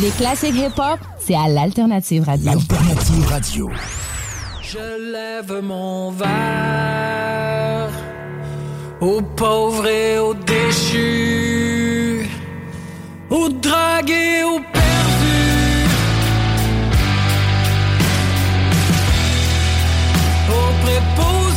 Les classiques hip-hop, c'est à l'Alternative Radio. L'Alternative Radio. Je lève mon verre aux pauvres et aux déchus, aux dragués, aux perdus, aux préposés,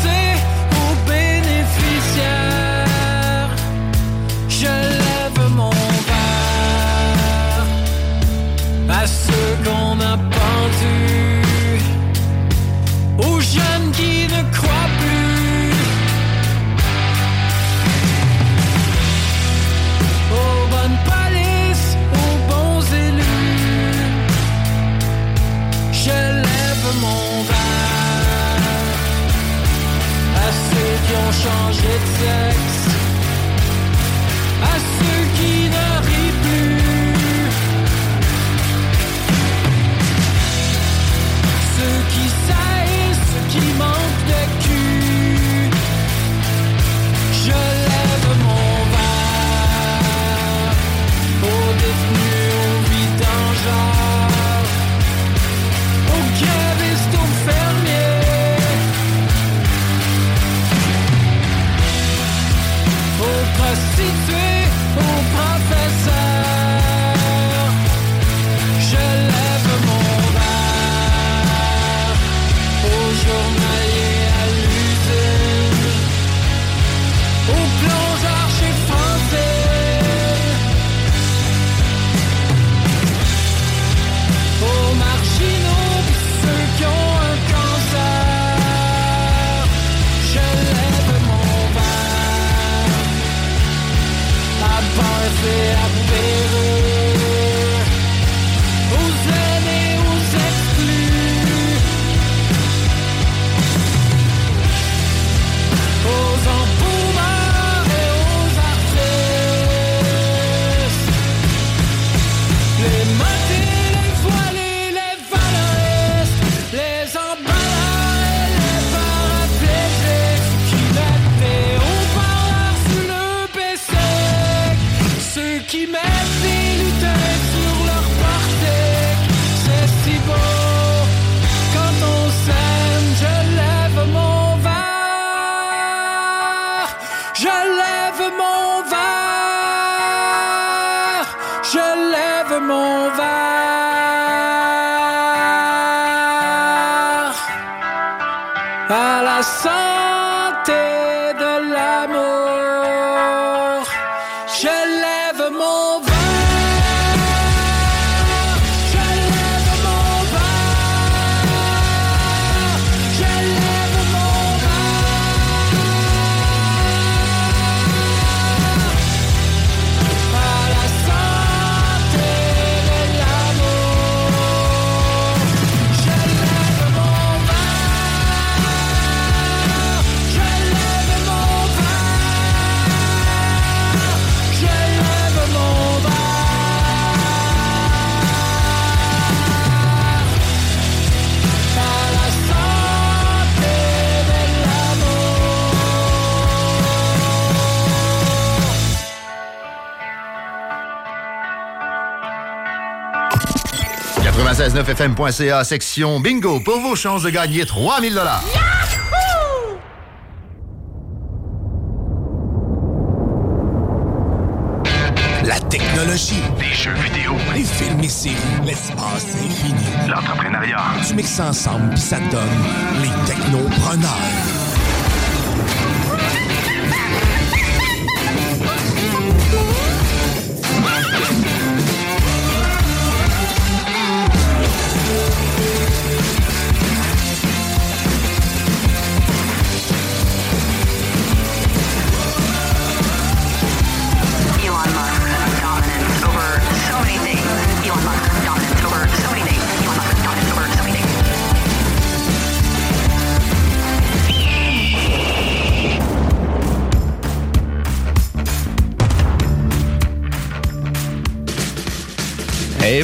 ont changé de sexe, 969fm.ca, section bingo, pour vos chances de gagner 3000 dollars. la technologie, Des jeux vidéo, les films et séries, l'espace infini. l'entrepreneuriat. Tu mixes ensemble puis ça te donne les technopreneurs.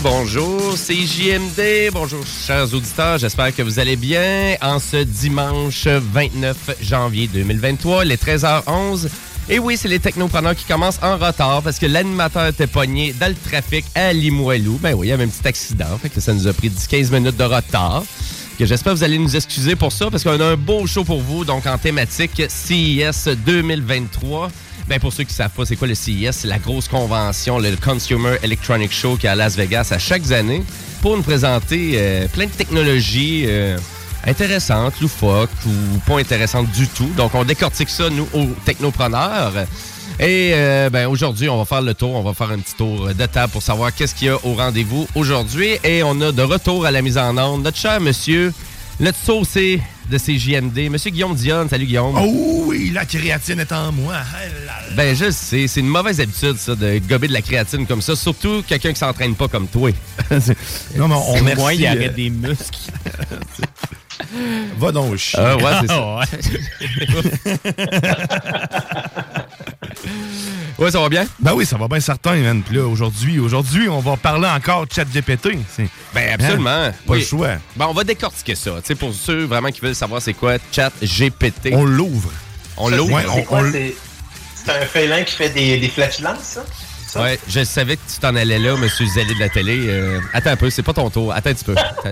Bonjour, c'est JMD. Bonjour, chers auditeurs. J'espère que vous allez bien en ce dimanche 29 janvier 2023, les 13h11. Et oui, c'est les technopreneurs qui commencent en retard parce que l'animateur était pogné dans le trafic à Limoilou. Ben oui, il y avait un petit accident, fait que ça nous a pris 10-15 minutes de retard. J'espère que vous allez nous excuser pour ça parce qu'on a un beau show pour vous, donc en thématique CES 2023. Ben pour ceux qui ne savent pas, c'est quoi le CES? C'est la grosse convention, le Consumer Electronic Show qui est à Las Vegas à chaque année pour nous présenter euh, plein de technologies euh, intéressantes, loufoques ou pas intéressantes du tout. Donc, on décortique ça, nous, aux technopreneurs. Et euh, ben, aujourd'hui, on va faire le tour. On va faire un petit tour de table pour savoir qu'est-ce qu'il y a au rendez-vous aujourd'hui. Et on a de retour à la mise en onde notre cher monsieur, le saucé de CJMD, monsieur Guillaume Dionne. Salut, Guillaume. Oh oui, la créatine est en moi. Ah. Ben, je sais, c'est une mauvaise habitude, ça, de gober de la créatine comme ça. Surtout quelqu'un qui s'entraîne pas comme toi. Non, mais on remercie. Moi, il euh, arrête des muscles. Va donc chier. Ah, ouais, c'est ça. ouais, ça va bien? Ben oui, ça va bien certain, man. Puis là, aujourd'hui, aujourd'hui, on va parler encore de ChatGPT. C'est- Ben, absolument. Hein? Pas Oui. le choix. Ben, on va décortiquer ça. Tu sais, pour ceux vraiment qui veulent savoir c'est quoi chat GPT. On l'ouvre. On l'ouvre. Ouais, c'est- un félin qui fait des, des flatulences, ça? ça? Ouais, je savais que tu t'en allais là, monsieur Zélé de la télé. Euh, attends un peu, c'est pas ton tour. Attends un petit peu. Attends.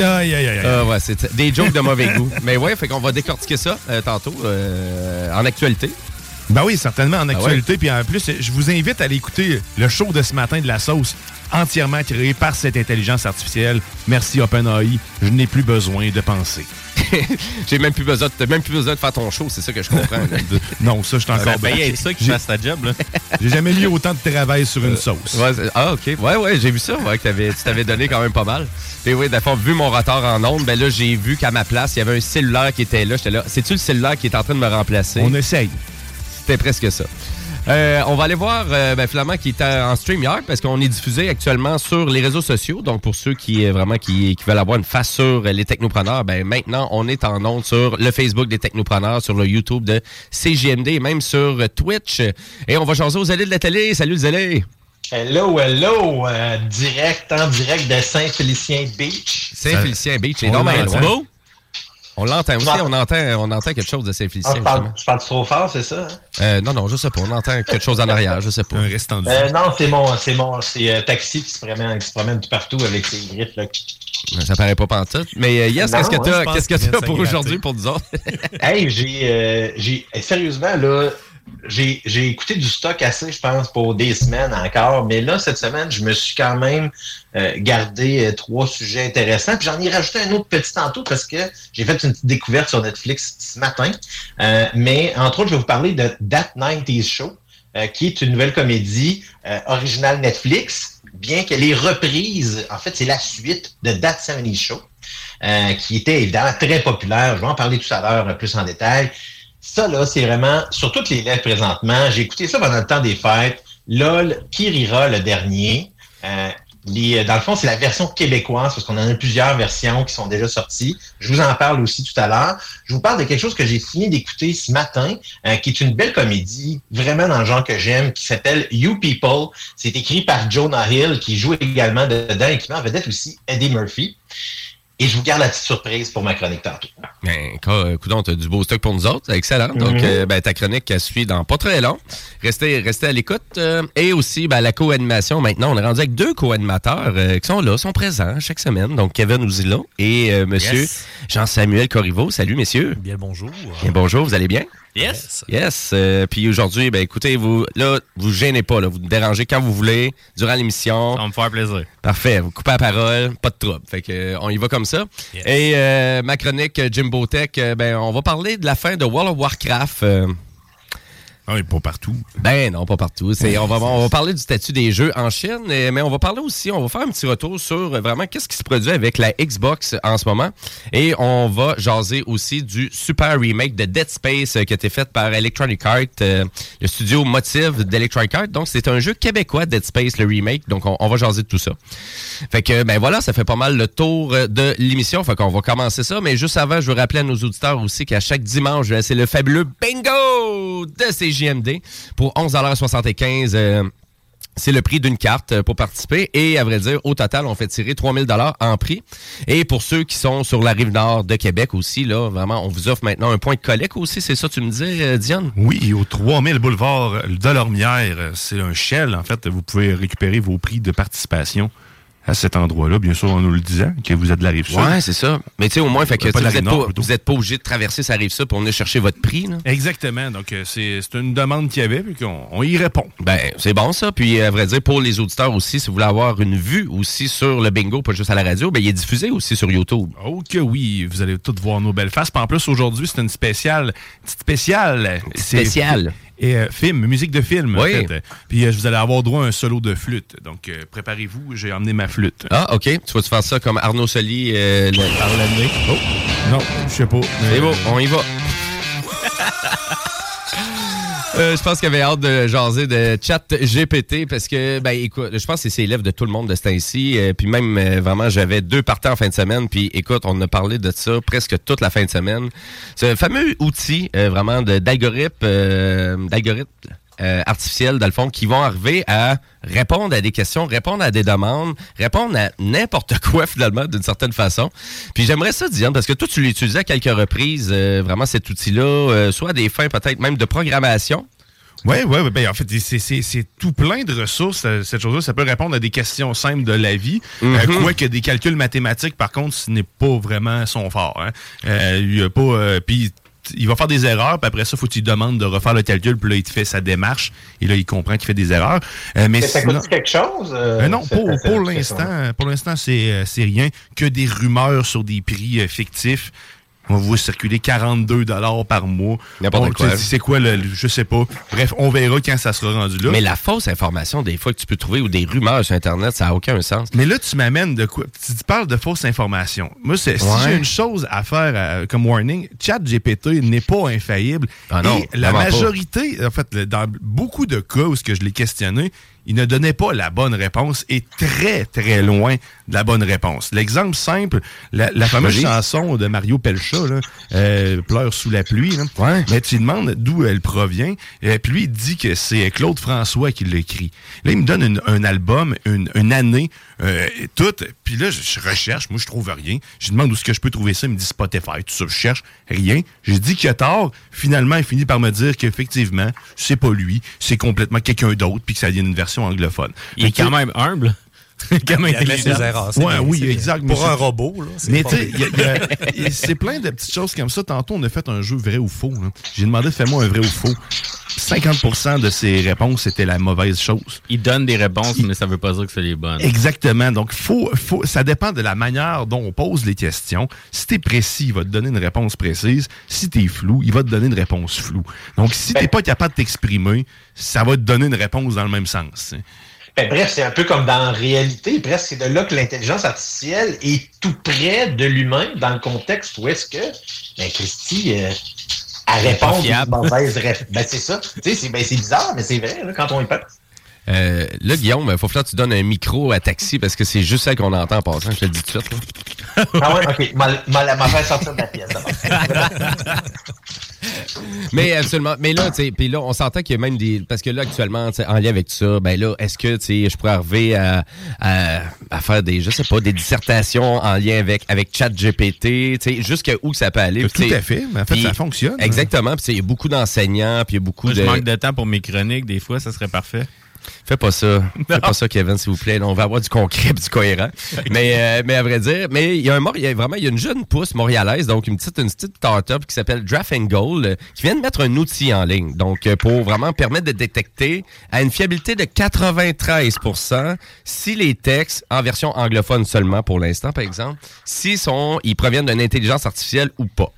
Aïe, aïe, aïe. aïe. Ah ouais, c'est des jokes de mauvais goût. Mais ouais, fait qu'on va décortiquer ça euh, tantôt euh, en actualité. Ben oui, certainement, en Ah actualité. Puis en plus, je vous invite à aller écouter le show de ce matin de la sauce, entièrement créé par cette intelligence artificielle. Merci OpenAI. Je n'ai plus besoin de penser. J'ai même plus besoin, de- t'as même plus besoin de faire ton show, c'est ça que je comprends. Non, ça, je suis encore Ben, bien. être ça qui fasse ta job, là. J'ai jamais mis autant de travail sur une sauce. Ouais, c'est- ah, OK. Ouais, ouais, j'ai vu ça, ouais, que tu t'avais donné quand même pas mal. Et oui, d'abord, vu mon retard en ondes, ben là, j'ai vu qu'à ma place, il y avait un cellulaire qui était là. J'étais là. C'est-tu le cellulaire qui est en train de me remplacer? On essaye. C'était presque ça. Euh, on va aller voir euh, ben, finalement qui est en StreamYard parce qu'on est diffusé actuellement sur les réseaux sociaux. Donc pour ceux qui euh, vraiment qui, qui veulent avoir une face sur les technopreneurs, ben maintenant on est en ondes sur le Facebook des technopreneurs, sur le YouTube de CGMD et même sur Twitch. Et on va changer aux allées de la télé. Salut les allées! Hello, hello! euh, direct, en direct de Saint-Félicien Beach. Saint-Félicien Beach, c'est normal. l'entend. loin. On l'entend aussi, on entend, on entend quelque chose de Ah, Saint-Félicien. je, parle, je parle trop fort, c'est ça? hein? Euh, non, non, je sais pas. On entend quelque chose en arrière, je sais pas. Un restant. Euh, non, c'est mon, c'est mon, c'est euh, Taxi qui se promène, qui se promène tout partout avec ses griffes, là. Ça paraît pas pantoute. Mais euh, Yes, Non, qu'est-ce que tu as qu'est-ce que pour aujourd'hui pour nous autres? Hey, j'ai, euh, j'ai, sérieusement, là, j'ai, écouté du stock assez, je pense, pour des semaines encore. Mais là, cette semaine, je me suis quand même euh, gardé euh, trois sujets intéressants. Puis j'en ai rajouté un autre petit tantôt parce que j'ai fait une petite découverte sur Netflix ce matin. Euh, mais entre autres, je vais vous parler de That 90s Show, euh, qui est une nouvelle comédie euh, originale Netflix, bien qu'elle est reprise. En fait, c'est la suite de That 70s Show. euh, qui était évidemment très populaire. Je vais en parler tout à l'heure plus en détail. Ça, là, c'est vraiment sur toutes les lettres présentement. J'ai écouté ça pendant le temps des fêtes. LOL, qui rira le dernier. Euh, les, dans le fond, c'est la version québécoise, parce qu'on en a plusieurs versions qui sont déjà sorties. Je vous en parle aussi tout à l'heure. Je vous parle de quelque chose que j'ai fini d'écouter ce matin, euh, qui est une belle comédie, vraiment dans le genre que j'aime, qui s'appelle You People. C'est écrit par Jonah Hill, qui joue également dedans et qui met en vedette aussi Eddie Murphy. Et je vous garde la petite surprise pour ma chronique tantôt. Ben, co- coudonc, t'as du beau stock pour nous autres. Excellent. Donc, Mhm. euh, ben, ta chronique, elle suit dans pas très long. Restez, restez à l'écoute. euh, et aussi, ben, la co-animation. Maintenant, on est rendu avec deux co-animateurs euh, qui sont là, sont présents chaque semaine. Donc, Kevin Ouzila et euh, monsieur Yes. Jean-Samuel Corriveau. Salut, messieurs. Bien le bonjour. Bien, bonjour, vous allez bien? Yes. Yes. euh, puis aujourd'hui, ben écoutez, vous là, vous gênez pas, là, vous dérangez quand vous voulez, durant l'émission. Ça va me faire plaisir. Parfait. Vous coupez la parole, pas de trouble. Fait que euh, on y va comme ça. Et euh, ma chronique Jimbo Tech, ben on va parler de la fin de World of Warcraft. Ah oui, pas partout. ben non, pas partout. C'est, on, va, on va parler du statut des jeux en Chine, mais on va parler aussi, on va faire un petit retour sur euh, vraiment qu'est-ce qui se produit avec la Xbox en ce moment. Et on va jaser aussi du super remake de Dead Space euh, qui a été fait par Electronic Arts, euh, le studio Motive d'Electronic Arts. Donc c'est un jeu québécois, Dead Space, le remake. Donc on, on va jaser de tout ça. Fait que ben voilà, ça fait pas mal le tour de l'émission. Fait qu'on va commencer ça. Mais juste avant, je veux rappeler à nos auditeurs aussi qu'à chaque dimanche, c'est le fabuleux bingo de Pour 11,75 euh, c'est le prix d'une carte euh, pour participer. Et à vrai dire, au total, on fait tirer 3000 dollars en prix. Et pour ceux qui sont sur la rive nord de Québec aussi, là, vraiment, on vous offre maintenant un point de collecte aussi. C'est ça, tu me disais, euh, Diane? Oui, au 3000 boulevard de Lormière, c'est un shell. En fait, vous pouvez récupérer vos prix de participation à cet endroit-là, bien sûr, en nous le disant, que vous êtes de la rive sud. Ouais, c'est ça. Mais tu sais, au moins, fait que Pas vous n'êtes pas, plutôt. vous êtes pas obligé de traverser sa rive sud pour venir chercher votre prix. Là. Exactement. Donc, euh, c'est c'est une demande qu'il y avait, puis qu'on on y répond. Ben, c'est bon ça. Puis, à vrai dire, pour les auditeurs aussi, si vous voulez avoir une vue aussi sur le bingo, pas juste à la radio, ben, il est diffusé aussi sur YouTube. Oh que oui, vous allez toutes voir nos belles faces. Puis en plus, aujourd'hui, c'est une spéciale, petite spéciale. Spéciale. Et euh, film, musique de film. en Oui. fait. Puis euh, vous allez avoir droit à un solo de flûte. Donc, euh, préparez-vous, j'ai emmené ma flûte. Ah, OK. Tu vas-tu faire ça comme Arnaud Soli euh, par l'année? Oh, non, je sais pas. C'est beau, on y va. Euh, je pense qu'il avait hâte de jaser de chat GPT parce que, ben écoute, je pense que c'est l'élève de tout le monde de ce temps-ci. Euh, puis même, euh, vraiment, j'avais deux partants en fin de semaine. Puis écoute, on a parlé de ça presque toute la fin de semaine. Ce fameux outil, euh, vraiment, d'algorithme, euh, d'algorithme euh, artificiels, dans le fond, qui vont arriver à répondre à des questions, répondre à des demandes, répondre à n'importe quoi, finalement, d'une certaine façon. Puis j'aimerais ça, Diane, parce que toi, tu l'as utilisé à quelques reprises, euh, vraiment, cet outil-là, euh, soit à des fins peut-être même de programmation. Oui, oui, oui. Ben, en fait, c'est- tout plein de ressources. euh, Cette chose-là, ça peut répondre à des questions simples de la vie. Mhm. Euh, Quoique des calculs mathématiques, par contre, ce n'est pas vraiment son fort. Hein. Euh, y a pas. euh, puis il va faire des erreurs, puis après ça, faut qu'il demande de refaire le calcul, puis là, il te fait sa démarche, et là, il comprend qu'il fait des erreurs. Euh, mais ça sinon- coûte quelque chose? euh, Euh, non, pour, l'instant, pour l'instant, c'est euh, c'est rien que des rumeurs sur des prix fictifs. On va vous circuler 42 dollars par mois. N'importe quoi. C'est quoi le, le- je sais pas. Bref, on verra quand ça sera rendu là. Mais la fausse information, des fois, que tu peux trouver, ou des rumeurs sur Internet, ça n'a aucun sens. Mais là, tu m'amènes de quoi? Tu tu parles de fausses informations. Moi, c'est- si j'ai une chose à faire euh, comme warning, ChatGPT n'est pas infaillible. Ah non, Et la pas. majorité, en fait, dans beaucoup de cas où ce que je l'ai questionné, il ne donnait pas la bonne réponse et très, très loin la bonne réponse. L'exemple simple, la, la fameuse chanson de Mario Pelcha, là, euh, Pleure sous la pluie, là. mais tu lui demandes d'où elle provient, et puis lui, il dit que c'est Claude François qui l'a écrit. Là, il me donne une- un album, une, une année, euh, et tout, puis là, je, je recherche, moi, je trouve rien. Je lui demande où est-ce que je peux trouver ça, il me dit Spotify, tout ça, je cherche, rien. J'ai dit qu'il a tort, finalement, il finit par me dire qu'effectivement, c'est pas lui, c'est complètement quelqu'un d'autre, puis que ça vient d'une version anglophone. Il est Fait quand même humble. quand même Il admet intelligent. erreurs, Ouais, oui, exact. Pour un robot, là, c'est Mais tu sais, bien. il y a- il y a- il- c'est plein de petites choses comme ça. Tantôt, on a fait un jeu vrai ou faux. J'ai demandé, fais-moi un vrai ou faux. 50% de ses réponses, c'était la mauvaise chose. Il donne des réponses, mais ça veut pas dire que c'est les bonnes. Exactement. Donc, faut, faut, ça dépend de la manière dont on pose les questions. Si t'es précis, il va te donner une réponse précise. Si t'es flou, il va te donner une réponse floue. Donc, si t'es pas capable de t'exprimer, ça va te donner une réponse dans le même sens. Ben, bref, c'est un peu comme dans la réalité. Presque, c'est de là que l'intelligence artificielle est tout près de l'humain dans le contexte où est-ce que, ben, Christy, euh, elle Elle est pas répond fiable. aux mauvaises réponses. Ben, c'est ça. Tu sais, c'est ben, c'est bizarre, mais c'est vrai, là, quand on y pense. Euh, là, Guillaume, il faut falloir que tu donnes un micro à taxi parce que c'est juste ça qu'on entend en passant. Je te le dis tout de suite. là. Ah ouais, ok. M'a fait sortir de la pièce. Mais absolument. Mais là, tu sais, puis là, on s'entend qu'il y a même des. Parce que là, actuellement, en lien avec tout ça, ben là, est-ce que, tu sais, je pourrais arriver à, à, à faire des, je sais pas, des dissertations en lien avec, avec ChatGPT, tu sais, jusqu'à où ça peut aller. Tout à fait, mais en fait, ça fonctionne. Exactement. Puis, il y a beaucoup d'enseignants, puis il y a beaucoup Moi, de. je manque de temps pour mes chroniques. Des fois, ça serait parfait. Fais pas ça. Fais pas ça, Kevin, s'il vous plaît. Là, on va avoir du concret et du cohérent. mais, euh, mais à vrai dire, mais il y a un il y a vraiment il y a une jeune pousse montréalaise, donc une petite, une petite start-up qui s'appelle Draft and Goal, euh, qui vient de mettre un outil en ligne. Donc, euh, pour vraiment permettre de détecter à une fiabilité de 93% si les textes, en version anglophone seulement pour l'instant, par exemple, s'ils sont, ils proviennent d'une intelligence artificielle ou pas.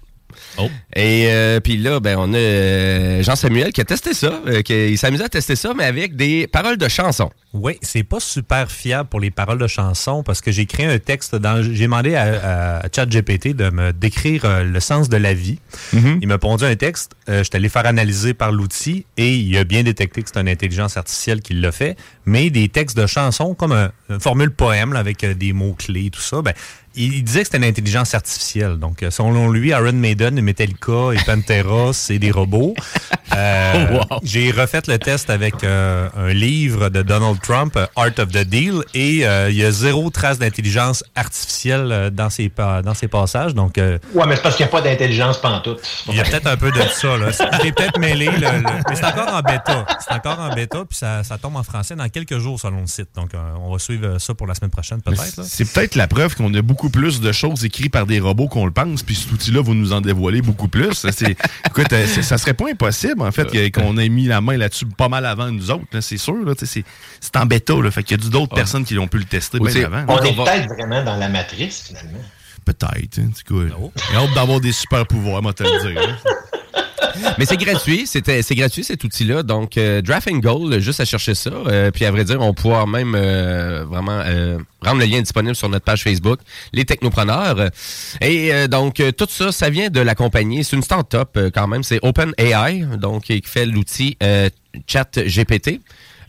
Et euh, puis là, ben, on a euh, Jean-Samuel qui a testé ça. euh, qui, il s'amusait à tester ça, mais avec des paroles de chansons. Oui, c'est pas super fiable pour les paroles de chansons parce que j'ai créé un texte dans. J'ai demandé à, à ChatGPT de me décrire euh, le sens de la vie. Il m'a pondu un texte. euh, je suis allé faire analyser par l'outil et il a bien détecté que c'est une intelligence artificielle qui l'a fait. Mais des textes de chansons comme un, une formule poème là, avec des mots-clés, tout ça, ben, il, disait que c'était une intelligence artificielle. Donc, euh, selon lui, Iron Maiden, Metallica et Pantera, c'est des robots. Euh, J'ai refait le test avec euh, un livre de Donald Trump, Art of the Deal, et euh, il y a zéro trace d'intelligence artificielle dans ses, pa- dans ses passages. Donc, euh, Ouais, mais c'est parce qu'il n'y a pas d'intelligence pantoute. il y a peut-être un peu de ça. là. J'ai peut-être mêlé. le- le- mais c'est encore en bêta. C'est encore en bêta, puis ça, ça tombe en français dans quelques jours selon le site. Donc, euh, on va suivre ça pour la semaine prochaine, peut-être. C'est peut-être la preuve qu'on a beaucoup plus de choses écrites par des robots qu'on le pense, puis cet outil-là va nous en dévoiler beaucoup plus. C'est- Écoute, euh, ça serait pas impossible, en fait, qu'on ait mis la main là-dessus pas mal avant nous autres, c'est sûr. C'est c'est en bêta, là, fait qu'il y a d'autres personnes qui ont pu le tester bien c'est- avant. On là. est peut-être vraiment dans la matrice, finalement. Peut-être, hein, du coup. J'ai hâte d'avoir des super pouvoirs, moi, te le dire. hein. Mais c'est gratuit, c'était c'est gratuit cet outil-là. Donc euh, Draft Goal, juste à chercher ça. Euh, puis à vrai dire, on pourra même euh, vraiment euh, rendre le lien disponible sur notre page Facebook, les technopreneurs. Et euh, donc euh, tout ça, ça vient de la compagnie. C'est une start-up quand même. C'est OpenAI, donc qui fait l'outil ChatGPT.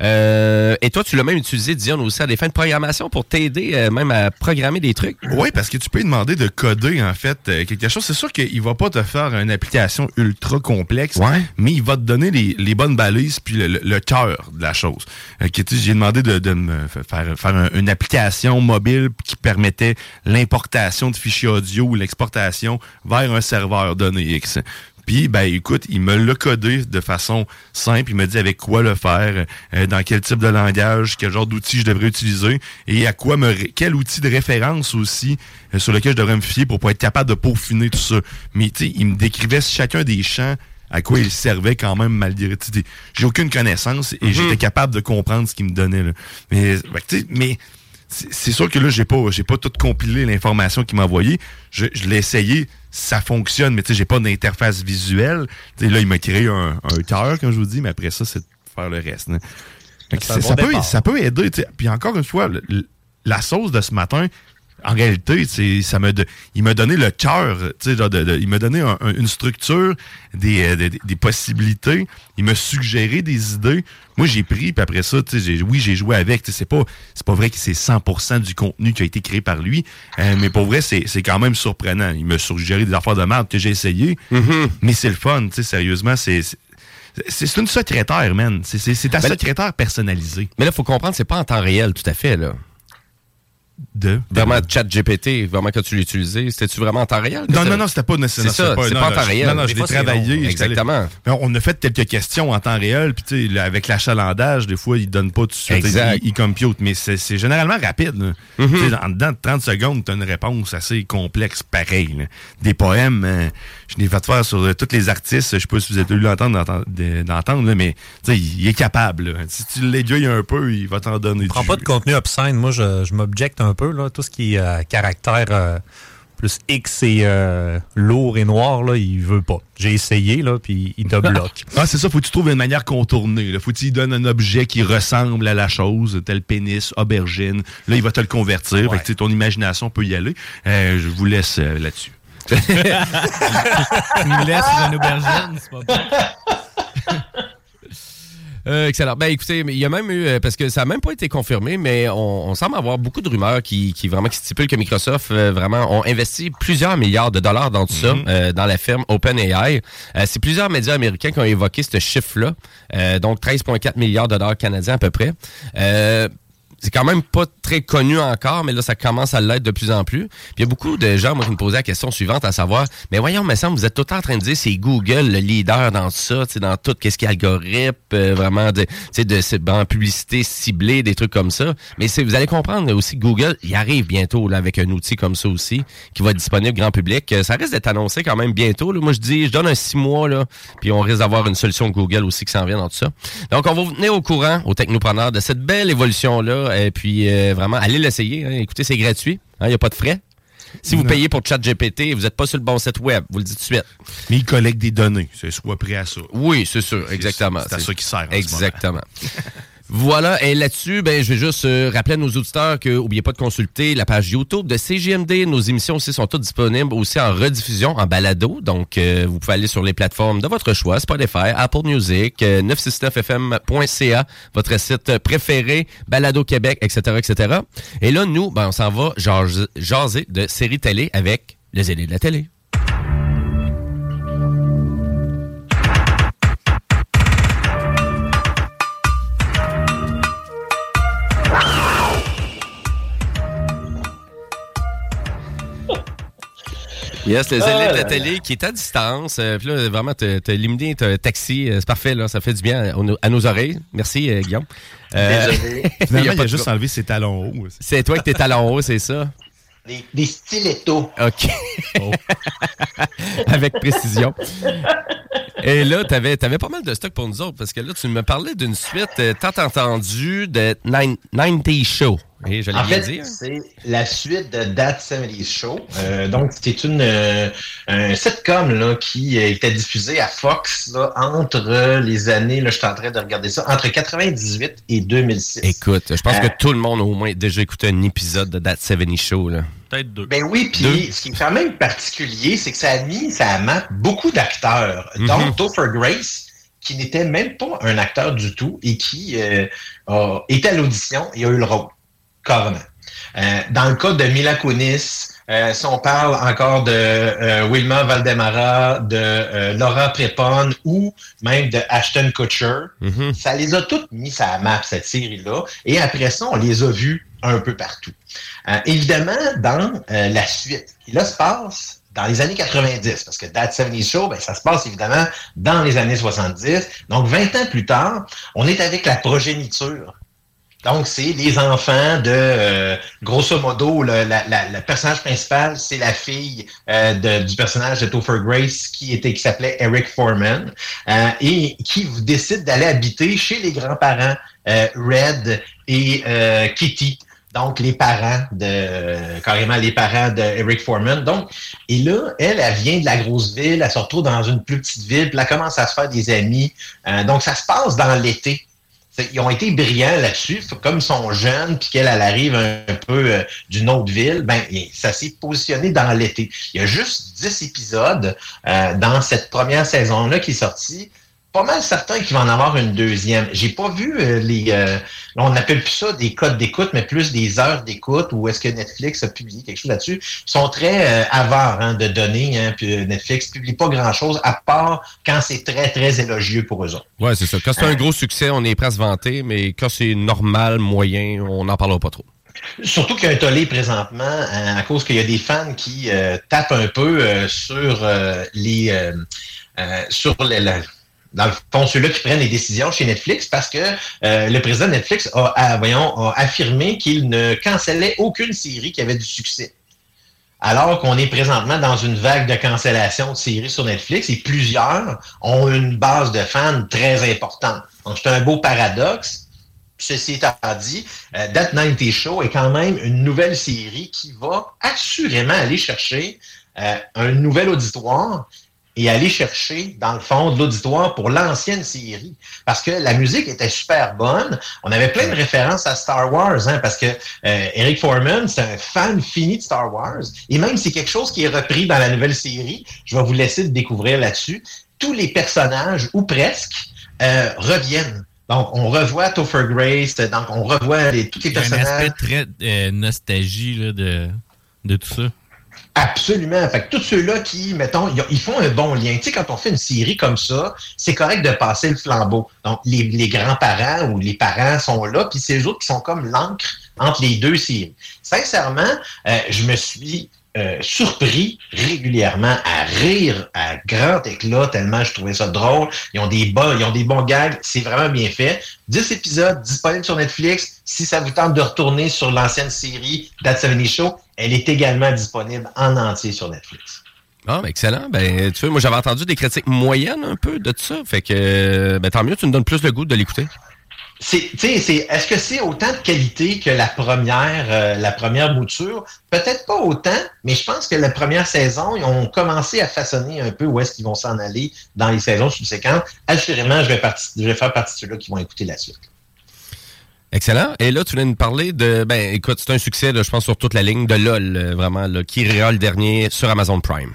Euh, et toi, tu l'as même utilisé, Dion, aussi à des fins de programmation pour t'aider euh, même à programmer des trucs. Oui, parce que tu peux lui demander de coder, en fait, euh, quelque chose. C'est sûr qu'il va pas te faire une application ultra complexe, mais il va te donner les, les bonnes balises puis le, le- le cœur de la chose. Euh, que, tu sais, J'ai demandé de, de me fa- faire, faire un- une application mobile qui permettait l'importation de fichiers audio ou l'exportation vers un serveur donné X. Puis, ben, écoute, il me l'a codé de façon simple. Il me dit avec quoi le faire, euh, dans quel type de langage, quel genre d'outil je devrais utiliser et à quoi me, ré- quel outil de référence aussi euh, sur lequel je devrais me fier pour, pour être capable de peaufiner tout ça. Mais, tu sais, il me décrivait chacun des champs à quoi il servait quand même malgré tu sais, j'ai aucune connaissance et j'étais capable de comprendre ce qu'il me donnait là. mais ben, tu sais, mais c'est sûr que là, j'ai pas, j'ai pas tout compilé l'information qu'il m'a envoyée. Je, je l'ai essayé, ça fonctionne, mais tu sais, j'ai pas d'interface visuelle. Là, il m'a créé un, un cœur, comme je vous dis, mais après ça, c'est de faire le reste. bon ça, peut, ça peut aider. Puis encore une fois, le- la sauce de ce matin, en réalité, ça me, il m'a donné le cœur, il m'a donné un- un- une structure, des, euh, des, des possibilités, il m'a suggéré des idées. Moi, j'ai pris, puis après ça, oui, j'ai joué avec. C'est pas, c'est pas vrai que c'est 100% du contenu qui a été créé par lui, euh, mais pour vrai, c'est quand même surprenant. Il m'a suggéré des affaires de merde que j'ai essayé, mais c'est le fun, tu sais, sérieusement, c'est... c'est- une secrétaire, man. C'est- ta Ben secrétaire personnalisée. Mais là, il faut comprendre, c'est pas en temps réel tout à fait, là. De? Vraiment, ChatGPT, vraiment quand tu l'as utilisé, c'était-tu vraiment en temps réel? Non, non, non, c'était pas nécessairement. C'est ça, c'est pas en temps réel. Non, non, je l'ai travaillé. Exactement. On a fait quelques questions en temps réel, puis tu sais, avec l'achalandage, des fois, ils donnent pas tout de suite. Exact. Ils, ils computent, mais c'est généralement rapide. Mhm. Sais, En dedans de 30 secondes, tu as une réponse assez complexe, pareil. là. Des poèmes, euh, je l'ai fait faire sur euh, tous les artistes. Je sais pas si vous avez eu l'entendre d'entendre- mais tu sais, il est capable. là. Si tu l'aiguilles un peu, il va t'en donner. prends du pas de contenu obscène. Moi, je, je m'objecte un peu. Là, tout ce qui est euh, caractère euh, plus X et euh, lourd et noir, là, il veut pas. J'ai essayé, là, puis il te bloque. Ah, c'est ça, faut que tu trouves une manière contournée. Là. Faut que tu lui donnes un objet qui ressemble à la chose, tel pénis, aubergine. Là, il va te le convertir. Fait que, ton imagination peut y aller. Euh, je vous laisse euh, là-dessus. Tu nous laisses une aubergine, c'est pas bon. Euh, excellent. Ben écoutez, il y a même eu, euh, parce que ça n'a même pas été confirmé, mais on, on semble avoir beaucoup de rumeurs qui, qui vraiment qui stipulent que Microsoft euh, vraiment ont investi plusieurs milliards de dollars dans tout ça, euh, dans la firme OpenAI. Euh, c'est plusieurs médias américains qui ont évoqué ce chiffre-là, euh, donc 13,4 milliards de dollars canadiens à peu près. C'est quand même pas très connu encore, mais là, ça commence à l'être de plus en plus. Puis il y a beaucoup de gens, moi, qui me posaient la question suivante, à savoir, mais voyons, mais vous êtes tout le temps en train de dire c'est Google le leader dans ça, dans tout, qu'est-ce qui est algorithme, euh, vraiment, de, de, c'est- en publicité ciblée, des trucs comme ça. Mais vous allez comprendre aussi, Google, il arrive bientôt, là, avec un outil comme ça aussi, qui va être disponible grand public. Euh, Ça risque d'être annoncé quand même bientôt, là. Moi, je dis, je donne un six mois, là, puis on risque d'avoir une solution Google aussi qui s'en vient dans tout ça. Donc, on va vous tenir au courant, aux technopreneurs, de cette belle évolution-là. Et puis, euh, vraiment, allez l'essayer. hein. Écoutez, c'est gratuit. hein, Il n'y a pas de frais. Si vous Non. payez pour ChatGPT, vous n'êtes pas sur le bon site web. Vous le dites tout de suite. Mais il collecte des données. C'est soit prêt à ça. Oui, c'est sûr, exactement. C'est à ça qu'il sert. en ce Exactement. Voilà, et là-dessus, ben, je vais juste euh, rappeler à nos auditeurs que n'oubliez pas de consulter la page YouTube de CGMD. Nos émissions aussi sont toutes disponibles aussi en rediffusion, en balado. Donc, euh, vous pouvez aller sur les plateformes de votre choix, Spotify, Apple Music, euh, 969fm.ca, votre site préféré, Balado Québec, etc., etc. Et là, nous, ben, on s'en va jaser, de séries télé avec les aînés de la télé. Yes, les Ah élèves de la télé qui est à distance. Euh, puis là, vraiment, t'as éliminé un taxi. euh, C'est parfait, là. Ça fait du bien à, nos- oreilles. Merci, euh, Guillaume. Euh, Désolé. Finalement, il a, juste enlevé ses talons hauts. C'est toi qui t'es talons hauts, c'est ça? Des, des stilettos. OK. Avec précision. Et là, tu avais, pas mal de stock pour nous autres, parce que là, tu me parlais d'une suite euh, tant entendue de Nine- 90 Show. Et je l'ai bien fait, dit. hein? c'est la suite de That 70s Show. Euh, donc, c'était une euh, un sitcom là, qui euh, était diffusé à Fox là, entre les années, là, je suis en train de regarder ça, entre 98 et 2006. Écoute, je pense Euh, que tout le monde a au moins déjà écouté un épisode de That 70 Show. Là. Peut-être deux. Ben oui, puis ce qui est quand même particulier, c'est que ça a mis, ça a map beaucoup d'acteurs, Mhm. dont Topher Grace, qui n'était même pas un acteur du tout et qui euh, a été à l'audition et a eu le rôle, carrément. Euh, dans le cas de Mila Kunis, euh, si on parle encore de euh, Wilma Valdemara, de euh, Laura Prepon ou même de Ashton Kutcher, Mhm. ça les a toutes mis à la map, cette série-là. Et après ça, on les a vus un peu partout. Euh, évidemment, dans euh, la suite, qui là se passe dans les années 90, parce que That 70 Show, ben, ça se passe évidemment dans les années 70. Donc, 20 ans plus tard, on est avec la progéniture. Donc, c'est les enfants de, euh, grosso modo, le, la- personnage principal, c'est la fille euh, du personnage de Topher Grace qui était qui s'appelait Eric Foreman euh, et qui décide d'aller habiter chez les grands-parents euh, Red et Kitty. Donc, les parents de, carrément les parents de Eric Foreman. Donc, et là, elle, elle vient de la grosse ville, elle se retrouve dans une plus petite ville, puis elle commence à se faire des amis. Donc, ça se passe dans l'été. Ils ont été brillants là-dessus. Comme ils sont jeunes, puis qu'elle elle arrive un, peu euh, d'une autre ville, ben ça s'est positionné dans l'été. Il y a juste 10 épisodes euh, dans cette première saison-là qui est sortie. Pas mal certain qu'il va en avoir une deuxième. J'ai pas vu euh, les. euh, on n'appelle plus ça des codes d'écoute, mais plus des heures d'écoute, ou est-ce que Netflix a publié quelque chose là-dessus. Ils sont très euh, avares hein, de données, hein, puis euh, Netflix publie pas grand-chose, à part quand c'est très, très élogieux pour eux autres. Ouais, c'est ça. Quand c'est un gros succès, on est prêt à se vanter, mais quand c'est normal, moyen, on n'en parlera pas trop. Surtout qu'il y a un tollé présentement euh, à cause qu'il y a des fans qui tapent un peu sur les sur les, la- dans le fond ceux-là qui prennent les décisions chez Netflix parce que euh, le président de Netflix a, voyons, affirmé qu'il ne cancellait aucune série qui avait du succès. Alors qu'on est présentement dans une vague de cancellation de séries sur Netflix et plusieurs ont une base de fans très importante. Donc c'est un beau paradoxe. Ceci étant dit, euh, That 90 Show est quand même une nouvelle série qui va assurément aller chercher euh, un nouvel auditoire et aller chercher, dans le fond, de l'auditoire pour l'ancienne série. Parce que la musique était super bonne. On avait plein de références à Star Wars, hein, parce que euh, Eric Foreman, c'est un fan fini de Star Wars. Et même si c'est quelque chose qui est repris dans la nouvelle série, je vais vous laisser le découvrir là-dessus. Tous les personnages, ou presque, euh, reviennent. Donc, on revoit Topher Grace, donc on revoit les, tous les Il y a un personnages. aspect très euh, nostalgie là, de, de tout ça. Absolument. Fait que tous ceux-là qui, mettons, ils- font un bon lien. Tu sais, quand on fait une série comme ça, c'est correct de passer le flambeau. Donc, les, les grands-parents ou les parents sont là, puis c'est eux autres qui sont comme l'encre entre les deux séries. Sincèrement, euh, je me suis euh, surpris régulièrement à rire à grand éclat, tellement je trouvais ça drôle. Ils ont des bons, ils ont des bons gags, c'est vraiment bien fait. 10 épisodes disponibles sur Netflix. Si ça vous tente de retourner sur l'ancienne série That 70 Show, elle est également disponible en entier sur Netflix. Ah, ben, excellent. Ben, tu vois, moi, j'avais entendu des critiques moyennes un peu de ça. Fait que, ben, tant mieux, tu me donnes plus le goût de l'écouter. C'est, tu sais, c'est, est-ce que c'est autant de qualité que la première, euh, la première mouture? Peut-être pas autant, mais je pense que la première saison, ils ont commencé à façonner un peu où est-ce qu'ils vont s'en aller dans les saisons subséquentes. Assurément, je vais, parti- je vais faire partie de ceux-là qui vont écouter la suite. Excellent. Et là, tu viens de nous parler de. Ben, écoute, c'est un succès, je pense, sur toute la ligne de LOL, euh, vraiment, là, qui rira le dernier sur Amazon Prime.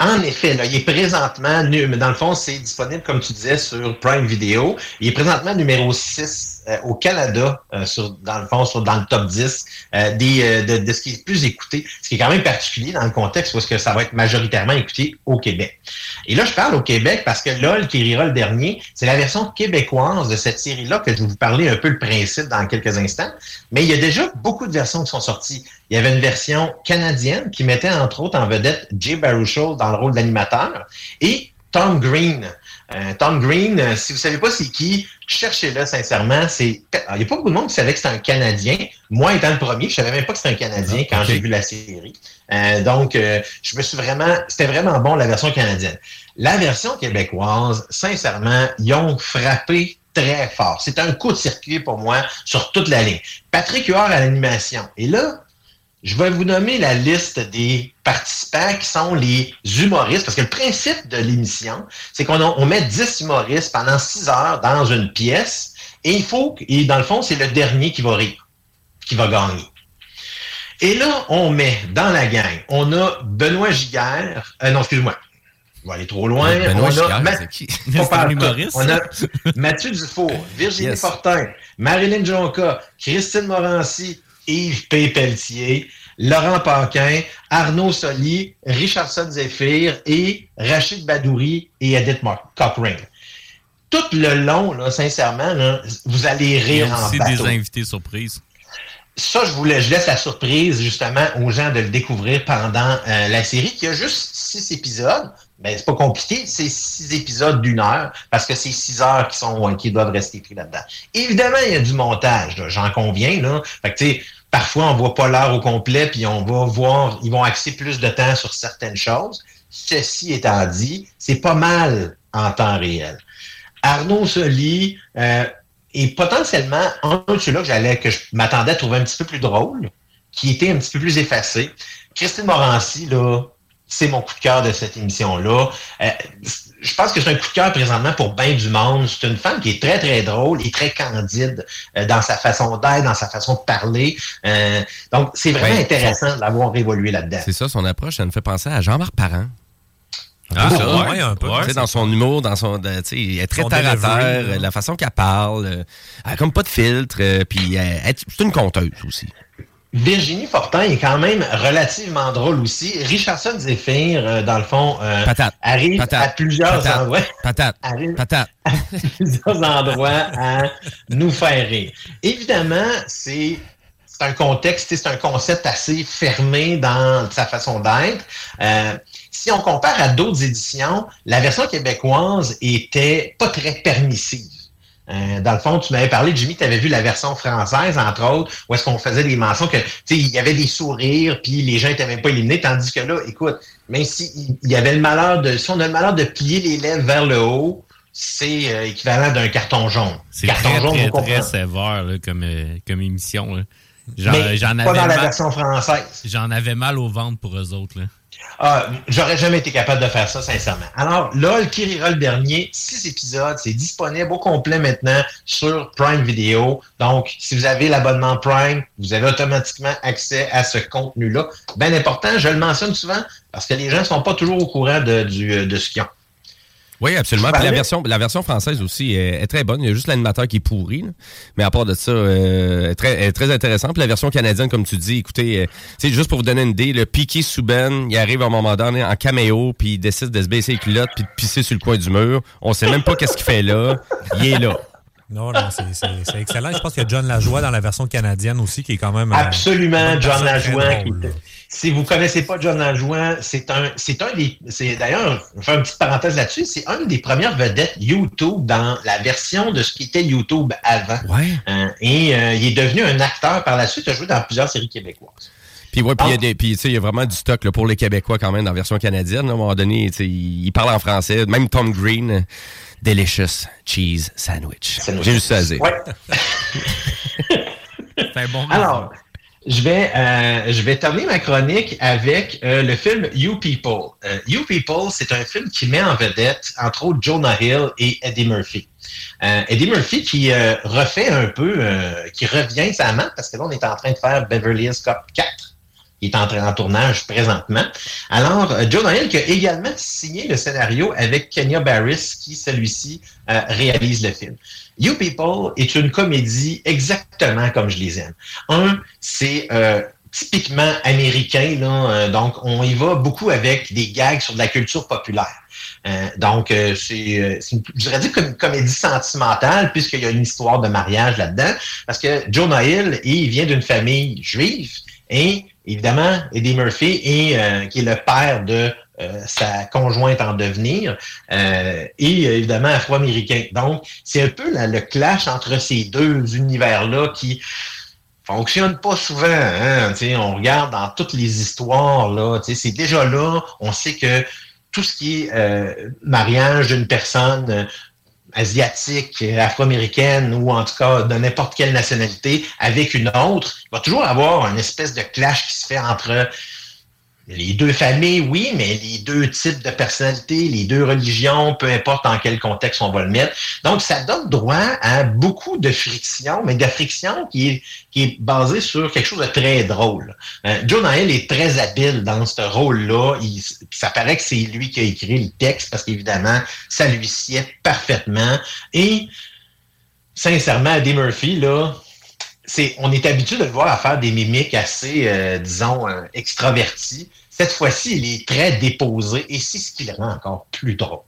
En effet, là, il est présentement, mais dans le fond, c'est disponible, comme tu disais, sur Prime Video. Il est présentement numéro 6 euh, au Canada, euh, sur, dans le fond, sur, dans le top 10 euh, des, euh, de, de ce qui est le plus écouté, ce qui est quand même particulier dans le contexte parce que ça va être majoritairement écouté au Québec. Et là, je parle au Québec parce que LOL, qui rira le dernier, c'est la version québécoise de cette série-là que je vais vous parler un peu le principe dans quelques instants. Mais il y a déjà beaucoup de versions qui sont sorties. Il y avait une version canadienne qui mettait entre autres en vedette Jay Baruchel dans le rôle d'animateur et Tom Green. Euh, Tom Green, euh, si vous savez pas c'est qui, cherchez-le sincèrement. C'est, il n'y a pas beaucoup de monde qui savait que c'était un Canadien. Moi, étant le premier, je savais même pas que c'était un Canadien quand j'ai vu la série. Euh, donc, je me suis vraiment, c'était vraiment bon la version canadienne. La version québécoise, sincèrement, ils ont frappé très fort. C'est un coup de circuit pour moi sur toute la ligne. Patrick Huard à l'animation. Et là, je vais vous nommer la liste des participants qui sont les humoristes, parce que le principe de l'émission, c'est qu'on a- on met 10 humoristes pendant 6 heures dans une pièce, et il faut, et dans le fond, c'est le dernier qui va rire, qui va gagner. Et là, on met dans la gang, on a Benoît Giguère, euh, non, excuse-moi, je vais aller trop loin. Benoît on a Giguère, c'est qui? On a? Mathieu Dufour, Virginie Yes. Fortin, Marilyn Jonca, Christine Morancy, Yves P. Pelletier, Laurent Paquin, Arnaud Soli, Richardson Zephyr et Rachid Badouri et Edith Cochrane. Tout le long, là, sincèrement, là, vous allez rire a en bateau. des invités surprises. Ça, je, voulais, je laisse la surprise justement aux gens de le découvrir pendant euh, la série qui a juste six épisodes. Ben, c'est pas compliqué, c'est six épisodes d'une heure parce que c'est six heures qui sont euh, qui doivent rester pris là-dedans. Évidemment, il y a du montage, j'en conviens. Là. Fait que, tu sais, parfois, on voit pas l'heure au complet, puis on va voir, ils vont axer plus de temps sur certaines choses. Ceci étant dit, c'est pas mal en temps réel. Arnaud Soli euh, est potentiellement un de ceux-là que j'allais, que je m'attendais à trouver un petit peu plus drôle, qui était un petit peu plus effacé. Christine Morancy, là, c'est mon coup de cœur de cette émission-là. Euh, je pense que c'est un coup de cœur présentement pour bien du monde. C'est une femme qui est très, très drôle et très candide euh, dans sa façon d'être, dans sa façon de parler. Euh, donc, c'est vraiment Ouais, intéressant de l'avoir évolué là-dedans. C'est ça, son approche, ça me fait penser à Jean-Marc Parent. Ah, ouais, ça. ouais, un peu. Tu sais, dans son humour, dans son, de- tu sais, elle est très terre à delivery, terre, là. la façon qu'elle parle, euh, elle a comme pas de filtre, euh, puis euh, elle- c'est une conteuse aussi. Virginie Fortin est quand même relativement drôle aussi. Richardson Zephyr, euh, dans le fond, euh, Patate. arrive Patate. à plusieurs Patate. endroits. Patate. Arrive à plusieurs endroits à nous faire rire. Évidemment, c'est c'est un contexte, c'est un concept assez fermé dans sa façon d'être. Euh, si on compare à d'autres éditions, la version québécoise était pas très permissive. Euh, dans le fond, tu m'avais parlé, Jimmy, tu avais vu la version française, entre autres, où est-ce qu'on faisait des mentions que, tu sais, il y avait des sourires, puis les gens étaient même pas éliminés, tandis que là, écoute, même si il y avait le malheur de, si on a le malheur de plier les lèvres vers le haut, c'est euh, équivalent d'un carton jaune. C'est carton très, jaune, très, sévère là, comme, euh, comme émission. là. J'en pas avais dans la version française. J'en avais mal au ventre pour eux autres. Là. Ah, j'aurais jamais été capable de faire ça, sincèrement. Alors, là, le qui rira le dernier, six épisodes, c'est disponible au complet maintenant sur Prime Video. Donc, si vous avez l'abonnement Prime, vous avez automatiquement accès à ce contenu-là. Bien important, je le mentionne souvent, parce que les gens ne sont pas toujours au courant de, du, de ce qu'ils ont. Oui, absolument. Puis la version, la version française aussi est, est très bonne. Il y a juste l'animateur qui est pourri. là. Mais à part de ça, euh, elle est très, est très intéressante. Puis la version canadienne, comme tu dis, écoutez, euh, tu sais, juste pour vous donner une idée, le Piqué Souben, il arrive à un moment donné en caméo, puis il décide de se baisser les culottes, puis de pisser sur le coin du mur. On sait même pas qu'est-ce qu'il fait là. Il est là. Non, non, c'est- c'est c'est excellent. Je pense qu'il y a John Lajoie dans la version canadienne aussi, qui est quand même. euh, Absolument, John Lajoie. qui Si vous connaissez pas John Lajoie, c'est un, c'est un des, c'est d'ailleurs, je vais faire une petite parenthèse là-dessus, c'est une des premières vedettes YouTube dans la version de ce qui était YouTube avant. Euh, et euh, il est devenu un acteur par la suite, il a joué dans plusieurs séries québécoises. Puis ouais, puis il y a des- puis, tu sais, il y a vraiment du stock là, pour les Québécois quand même dans la version canadienne. là. à un moment donné, tu sais, il il parle en français. Même Tom Green, delicious cheese sandwich. J'ai juste ça à dire. Ouais. C'est un bon Alors, je vais, euh, je vais terminer ma chronique avec euh, le film You People. Euh, you People, c'est un film qui met en vedette, entre autres, Jonah Hill et Eddie Murphy. Euh, Eddie Murphy qui euh, refait un peu, euh, qui revient sa main, parce que là, on est en train de faire Beverly Hills Cop 4. Il est en train en tournage présentement. Alors, Jonah Hill qui a également signé le scénario avec Kenya Barris, qui celui-ci réalise le film. You People est une comédie exactement comme je les aime. Un, c'est euh, typiquement américain, là, euh, donc on y va beaucoup avec des gags sur de la culture populaire. Euh, donc, euh, c'est, euh, une- je dirais une comédie sentimentale, puisqu'il y a une histoire de mariage là-dedans, parce que Jonah Hill, il vient d'une famille juive, et évidemment, Eddie Murphy, est, euh, qui est le père de euh, sa conjointe en devenir, euh, et euh, évidemment afro-américain. Donc, c'est un peu le clash entre ces deux univers-là qui fonctionne pas souvent. Hein? On regarde dans toutes les histoires, là, c'est déjà là, on sait que tout ce qui est euh, mariage d'une personne asiatique, afro-américaine ou en tout cas de n'importe quelle nationalité avec une autre, il va toujours avoir une espèce de clash qui se fait entre les deux familles, oui, mais les deux types de personnalités, les deux religions, peu importe dans quel contexte on va le mettre. Donc, ça donne droit à beaucoup de friction, mais de friction qui est, basée sur quelque chose de très drôle. Euh, Hill est très habile dans ce rôle-là. Ça paraît que c'est lui qui a écrit le texte parce qu'évidemment, ça lui sied parfaitement. Et sincèrement, Eddie Murphy, là, on est habitué de le voir à faire des mimiques assez, euh, disons, euh, extraverties. Cette fois-ci, il est très déposé et c'est ce qui le rend encore plus drôle.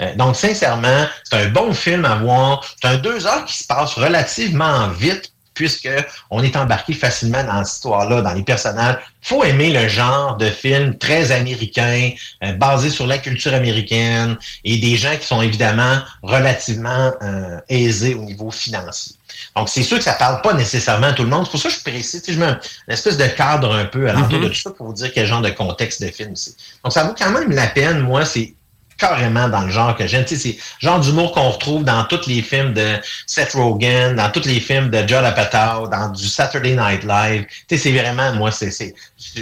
Euh, donc, sincèrement, c'est un bon film à voir. C'est un deux heures qui se passe relativement vite puisque on est embarqué facilement dans cette histoire-là, dans les personnages. faut aimer le genre de film très américain, euh, basé sur la culture américaine et des gens qui sont évidemment relativement euh, aisés au niveau financier. Donc, c'est sûr que ça parle pas nécessairement à tout le monde. C'est pour ça que je précise, je mets un- une espèce de cadre un peu à l'entour Mhm. de tout ça pour vous dire quel genre de contexte de film c'est. Donc, ça vaut quand même la peine. Moi, c'est carrément dans le genre que j'aime. Tu sais, c'est le genre d'humour qu'on retrouve dans tous les films de Seth Rogen, dans tous les films de Judd Apatow, dans du Saturday Night Live. Tu sais, c'est vraiment, moi, c'est,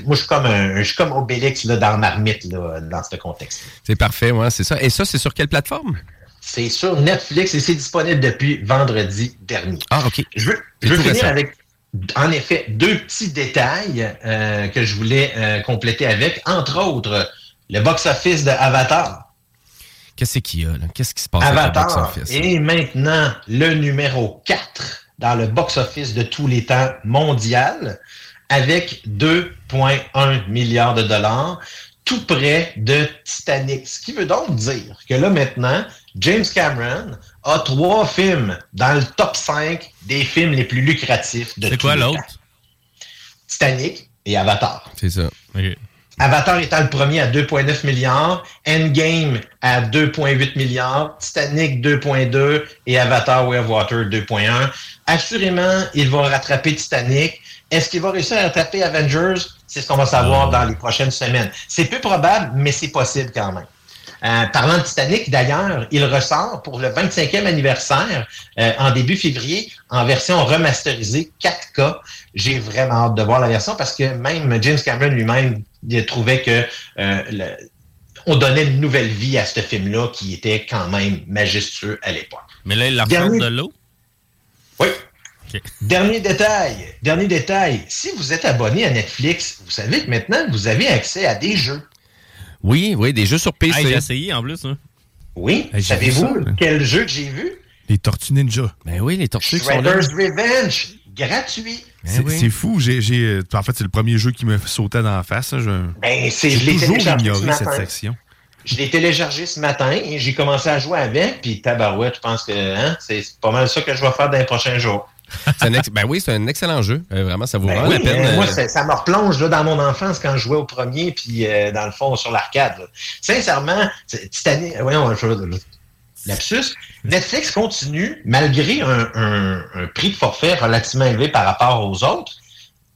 moi, je suis comme un, je suis comme Obélix, là, dans Marmite, là, dans ce contexte. C'est parfait, ouais, c'est ça. Et ça, c'est sur quelle plateforme? C'est sur Netflix et c'est disponible depuis vendredi dernier. Ah, OK. Je veux, je veux finir récent. avec, en effet, deux petits détails euh, que je voulais euh, compléter avec. Entre autres, le box-office de Avatar. Qu'est-ce qu'il y a, là? Qu'est-ce qui se passe avec le Avatar box-office? est maintenant le numéro 4 dans le box-office de tous les temps mondial avec 2,1 milliards de dollars, tout près de Titanic. Ce qui veut donc dire que là maintenant, James Cameron a trois films dans le top 5 des films les plus lucratifs de C'est tous quoi les l'autre? temps. Titanic et Avatar. C'est ça. Avatar étant le premier à 2,9 milliards, Endgame à 2,8 milliards, Titanic 2,2 et Avatar Way of Water 2,1. Assurément, il va rattraper Titanic. Est-ce qu'il va réussir à rattraper Avengers? C'est ce qu'on va savoir dans les prochaines semaines. C'est peu probable, mais c'est possible quand même. Euh, parlant de Titanic, d'ailleurs, il ressort pour le 25e anniversaire euh, en début février en version remasterisée 4K. J'ai vraiment hâte de voir la version parce que même James Cameron lui-même trouvait que euh, le- on donnait une nouvelle vie à ce film-là qui était quand même majestueux à l'époque. Mais là, il la Dernier- de l'eau? Oui. Dernier détail, dernier détail. Si vous êtes abonné à Netflix, vous savez que maintenant vous avez accès à des jeux. Oui, oui, des jeux sur PC. Hey, J'ai essayé en plus. Hein. Oui. Savez-vous quel jeu que j'ai vu? Les Tortues Ninja. Ben oui, les Tortues qui sont là. Revenge. Gratuit. C'est c'est fou. J'ai, j'ai, euh, en fait, c'est le premier jeu qui me sautait dans la face. hein. Je- Ben, J'ai toujours téléchargé ce ignoré cette matin. section. Je l'ai téléchargé ce matin et j'ai commencé à jouer avec. Puis tabarouette, je pense que hein, c'est pas mal ça que je vais faire dans les prochains jours. C'est un ex- Ben oui, c'est un excellent jeu. Euh, vraiment, ça vaut Ben vraiment oui, la peine. euh, moi, ça, me replonge là, dans mon enfance quand je jouais au premier, puis euh, dans le fond, sur l'arcade. Sincèrement, Titanic, voyons, je, lapsus, Netflix continue, malgré un, un- un prix de forfait relativement élevé par rapport aux autres,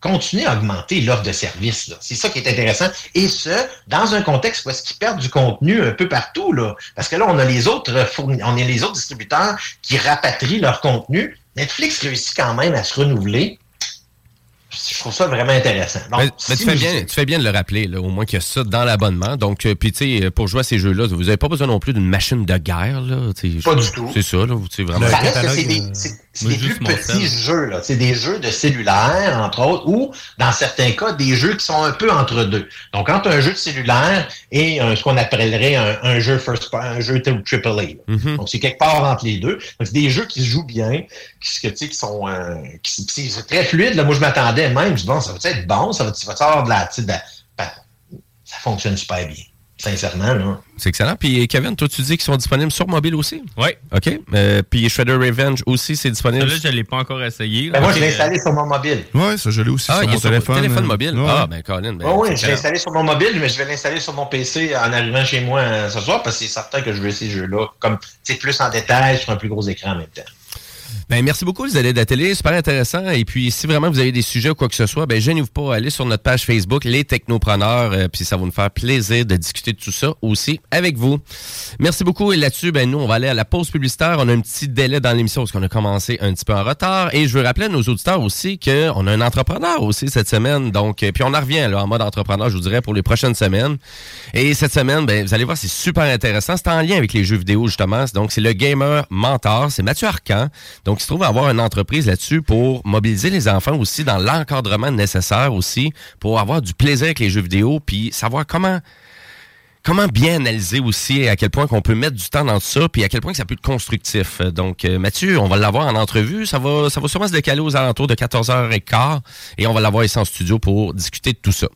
continue à augmenter l'offre de services. C'est ça qui est intéressant. Et ce, dans un contexte où est-ce qu'ils perdent du contenu un peu partout. Là. Parce que là, on a les autres fourni- on a les autres distributeurs qui rapatrient leur contenu. Netflix réussit quand même à se renouveler. Je trouve ça vraiment intéressant. Donc, si tu, fais bien, tu fais bien de le rappeler, là, au moins qu'il y a ça dans l'abonnement. Donc, euh, puis tu sais, pour jouer à ces jeux-là, vous n'avez pas besoin non plus d'une machine de guerre. Là. Pas du tout. C'est ça, là. C'est vraiment. Ça reste que c'est des, juste plus petits jeux. là. C'est des jeux de cellulaire, entre autres, ou, dans certains cas, des jeux qui sont un peu entre deux. Donc, entre un jeu de cellulaire et un- ce qu'on appellerait un, un jeu first un jeu triple A. Mhm. Donc, c'est quelque part entre les deux. Donc, c'est des jeux qui se jouent bien, qui, que, tu sais, qui sont euh, qui- c'est très fluide. Là. Moi, je m'attendais même. Je dis, bon, ça va être bon? Ça va, ça va avoir de la, tu sais, de la- ben, ça fonctionne super bien. Sincèrement, là. C'est excellent. Puis, Kevin, toi, tu dis qu'ils sont disponibles sur mobile aussi? Oui. OK. Euh, puis, Shredder Revenge aussi, c'est disponible. Là, je ne l'ai pas encore essayé. Ben, moi, je l'ai installé sur mon mobile. Ouais, ça, je l'ai aussi Ah, sur il mon sur téléphone. téléphone euh, mobile. ouais. Ah, ben, Colin. Ben, Oui, oui, c'est je l'ai installé sur mon mobile, mais je vais l'installer sur mon PC en arrivant chez moi euh, ce soir parce que c'est certain que je veux ces jeux-là, comme tu sais, plus en détail sur un plus gros écran en même temps. Ben, merci beaucoup, les allées de la télé. Super intéressant. Et puis, si vraiment vous avez des sujets ou quoi que ce soit, ben, gênez-vous pas. Allez sur notre page Facebook, Les Technopreneurs. euh, puis, ça va nous faire plaisir de discuter de tout ça aussi avec vous. Merci beaucoup. Et là-dessus, ben, nous, on va aller à la pause publicitaire. On a un petit délai dans l'émission parce qu'on a commencé un petit peu en retard. Et je veux rappeler à nos auditeurs aussi qu'on a un entrepreneur aussi cette semaine. Donc, euh, puis on en revient, là, en mode entrepreneur, je vous dirais, pour les prochaines semaines. Et cette semaine, ben, vous allez voir, c'est super intéressant. C'est en lien avec les jeux vidéo, justement. Donc, c'est le gamer mentor. C'est Mathieu Arcan. Donc, il se trouve avoir une entreprise là-dessus pour mobiliser les enfants aussi dans l'encadrement nécessaire aussi pour avoir du plaisir avec les jeux vidéo puis savoir comment comment bien analyser aussi à quel point qu'on peut mettre du temps dans ça puis à quel point que ça peut être constructif? Donc euh, Mathieu, on va l'avoir en entrevue, ça va ça va sûrement se décaler aux alentours de 14h15 et on va l'avoir ici en studio pour discuter de tout ça.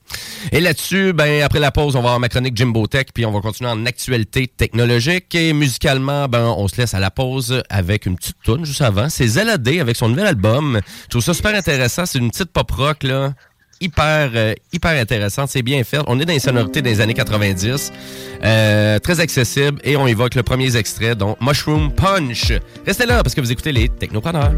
Et là-dessus, ben après la pause, on va avoir ma chronique Jimbo Tech puis on va continuer en actualité technologique et musicalement, ben on se laisse à la pause avec une petite tune juste avant, c'est ZLD avec son nouvel album. Je trouve ça super intéressant, c'est une petite pop rock là hyper euh, hyper intéressante, c'est bien fait. On est dans les sonorités des années 90, euh, très accessible et on évoque le premier extrait donc Mushroom Punch. Restez là parce que vous écoutez les Technopreneurs.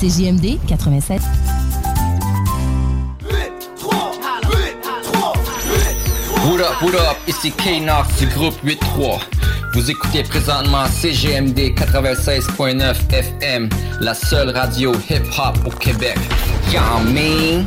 Facebook, c'est JMD 87. What up, what up, ici K-Nox du groupe 8-3. Vous écoutez présentement CGMD 96.9 FM, la seule radio hip-hop au Québec. Y'all mean?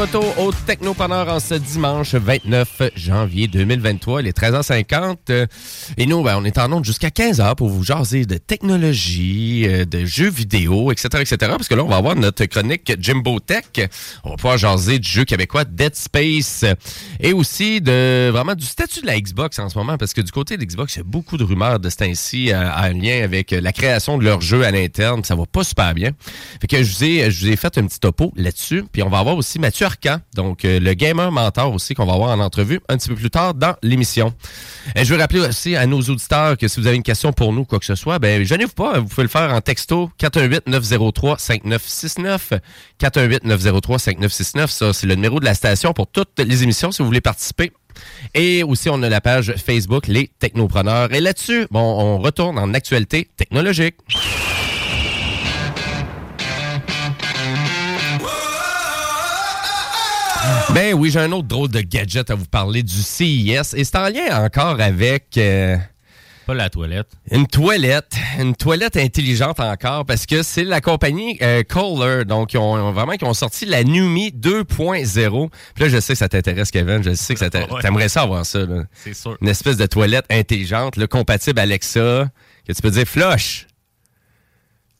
retour au Technopreneur en ce dimanche 29 janvier 2023. Il est 13h50. euh, Et nous, ben, on est en onde jusqu'à 15h pour vous jaser de technologie, euh, de jeux vidéo, etc., etc. Parce que là, on va avoir notre chronique Jimbo Tech. On va pouvoir jaser du jeu québécois Dead Space. Et aussi de vraiment du statut de la Xbox en ce moment. Parce que du côté de Xbox, il y a beaucoup de rumeurs de ce temps-ci euh, en lien avec la création de leur jeu à l'interne. Ça va pas super bien. Fait que je vous ai, je vous ai fait un petit topo là-dessus. Puis on va avoir aussi Mathieu Donc euh, le gamer mentor aussi qu'on va avoir en entrevue un petit peu plus tard dans l'émission. Et je veux rappeler aussi à nos auditeurs que si vous avez une question pour nous, quoi que ce soit, ben gênez-vous pas, vous pouvez le faire en texto 418-903-5969. 418-903-5969, ça c'est le numéro de la station pour toutes les émissions si vous voulez participer. Et aussi, on a la page Facebook, les technopreneurs. Et là-dessus, bon, on retourne en actualité technologique. Ben oui, j'ai un autre drôle de gadget à vous parler du CIS. Et c'est en lien encore avec... euh, Pas la toilette. une toilette, une toilette intelligente encore, parce que c'est la compagnie euh, Kohler, donc ils ont, vraiment qui ont sorti la Numi 2.0. Puis là, je sais que ça t'intéresse, Kevin, je sais que ça t'aimerais ça avoir ça. C'est sûr. Une espèce de toilette intelligente, là, compatible Alexa, que tu peux dire flush.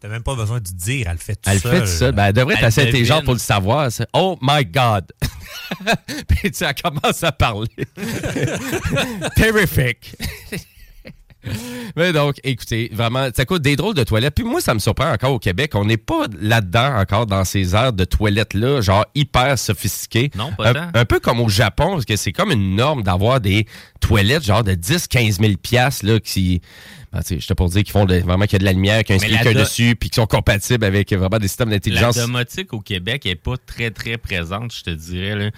T'as même pas besoin de dire, elle le fait tout Elle seul. fait tout ça. Ben, elle devrait être Elle assez intelligente pour le savoir. ça. Oh my God! Puis tu sais, elle commence à parler. Terrific! Mais donc, écoutez, vraiment, ça coûte des drôles de toilettes. Puis moi, ça me surprend encore au Québec. On n'est pas là-dedans encore dans ces aires de toilettes-là, genre hyper sophistiquées. Non, pas un, un peu comme au Japon, parce que c'est comme une norme d'avoir des toilettes genre de 10-15 000 piastres, là, qui... Ben, sais, j'étais pour dire qu'ils font de- vraiment qu'il y a de la lumière, qu'il y a un la speaker do- dessus, puis qui sont compatibles avec vraiment des systèmes La d'intelligence. domotique au Québec est pas très, très présente, je te dirais. là.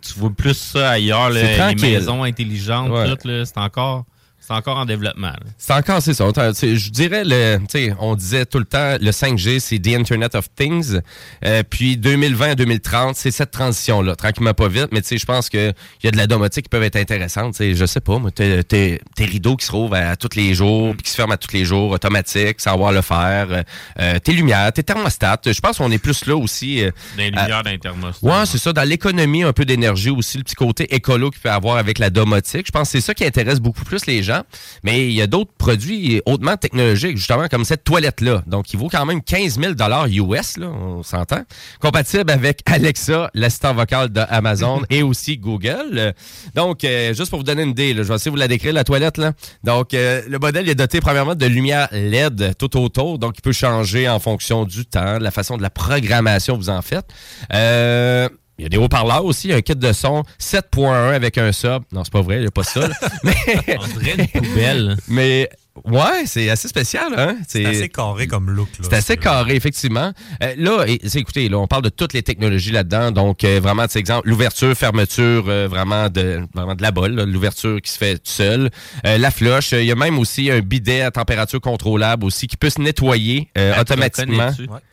Tu vois plus ça ailleurs, là, les maisons intelligentes, Ouais. tout, là, c'est encore, c'est encore en développement. C'est encore, c'est ça. Je dirais, le, tu sais, on disait tout le temps, le 5G, c'est The Internet of Things. Euh, puis 2020 à 2030, c'est cette transition-là, tranquillement pas vite. Mais je pense qu'il y a de la domotique qui peuvent être intéressantes. Tu sais, je sais pas, moi, t'es- rideaux qui se rouvrent à, tous les jours, puis qui se ferment à tous les jours, automatique, sans avoir le faire. Euh, euh, tes lumières, tes thermostats. Je pense qu'on est plus là aussi. euh, Des lumières d'un thermostat. Ouais, c'est ça. Dans l'économie, un peu d'énergie aussi, le petit côté écolo qu'il peut avoir avec la domotique. Je pense que c'est ça qui intéresse beaucoup plus les gens. Mais il y a d'autres produits hautement technologiques, justement, comme cette toilette-là. Donc, il vaut quand même 15 000 US, là, on s'entend. Compatible avec Alexa, l'assistant vocal de Amazon et aussi Google. Donc, euh, juste pour vous donner une idée, là, je vais essayer de vous la décrire, la toilette. Là. Donc, euh, le modèle est doté premièrement de lumière LED tout autour. Donc, il peut changer en fonction du temps, de la façon de la programmation que vous en faites. Euh, il y a des haut-parleurs aussi, un kit de son 7.1 avec un sub. Non, c'est pas vrai, il n'y a pas ça. là. Mais, On dirait une poubelle. Mais ouais, c'est assez spécial. Hein? C'est assez carré comme look. C'est assez carré, effectivement. Euh, là, et- c'est- écoutez, là, on parle de toutes les technologies là-dedans. Donc, euh, vraiment, sais, exemple, l'ouverture, fermeture, euh, vraiment de vraiment de la bolle, l'ouverture qui se fait tout seul. Euh, la flush, euh, il y a même aussi un bidet à température contrôlable aussi qui peut se nettoyer te automatiquement.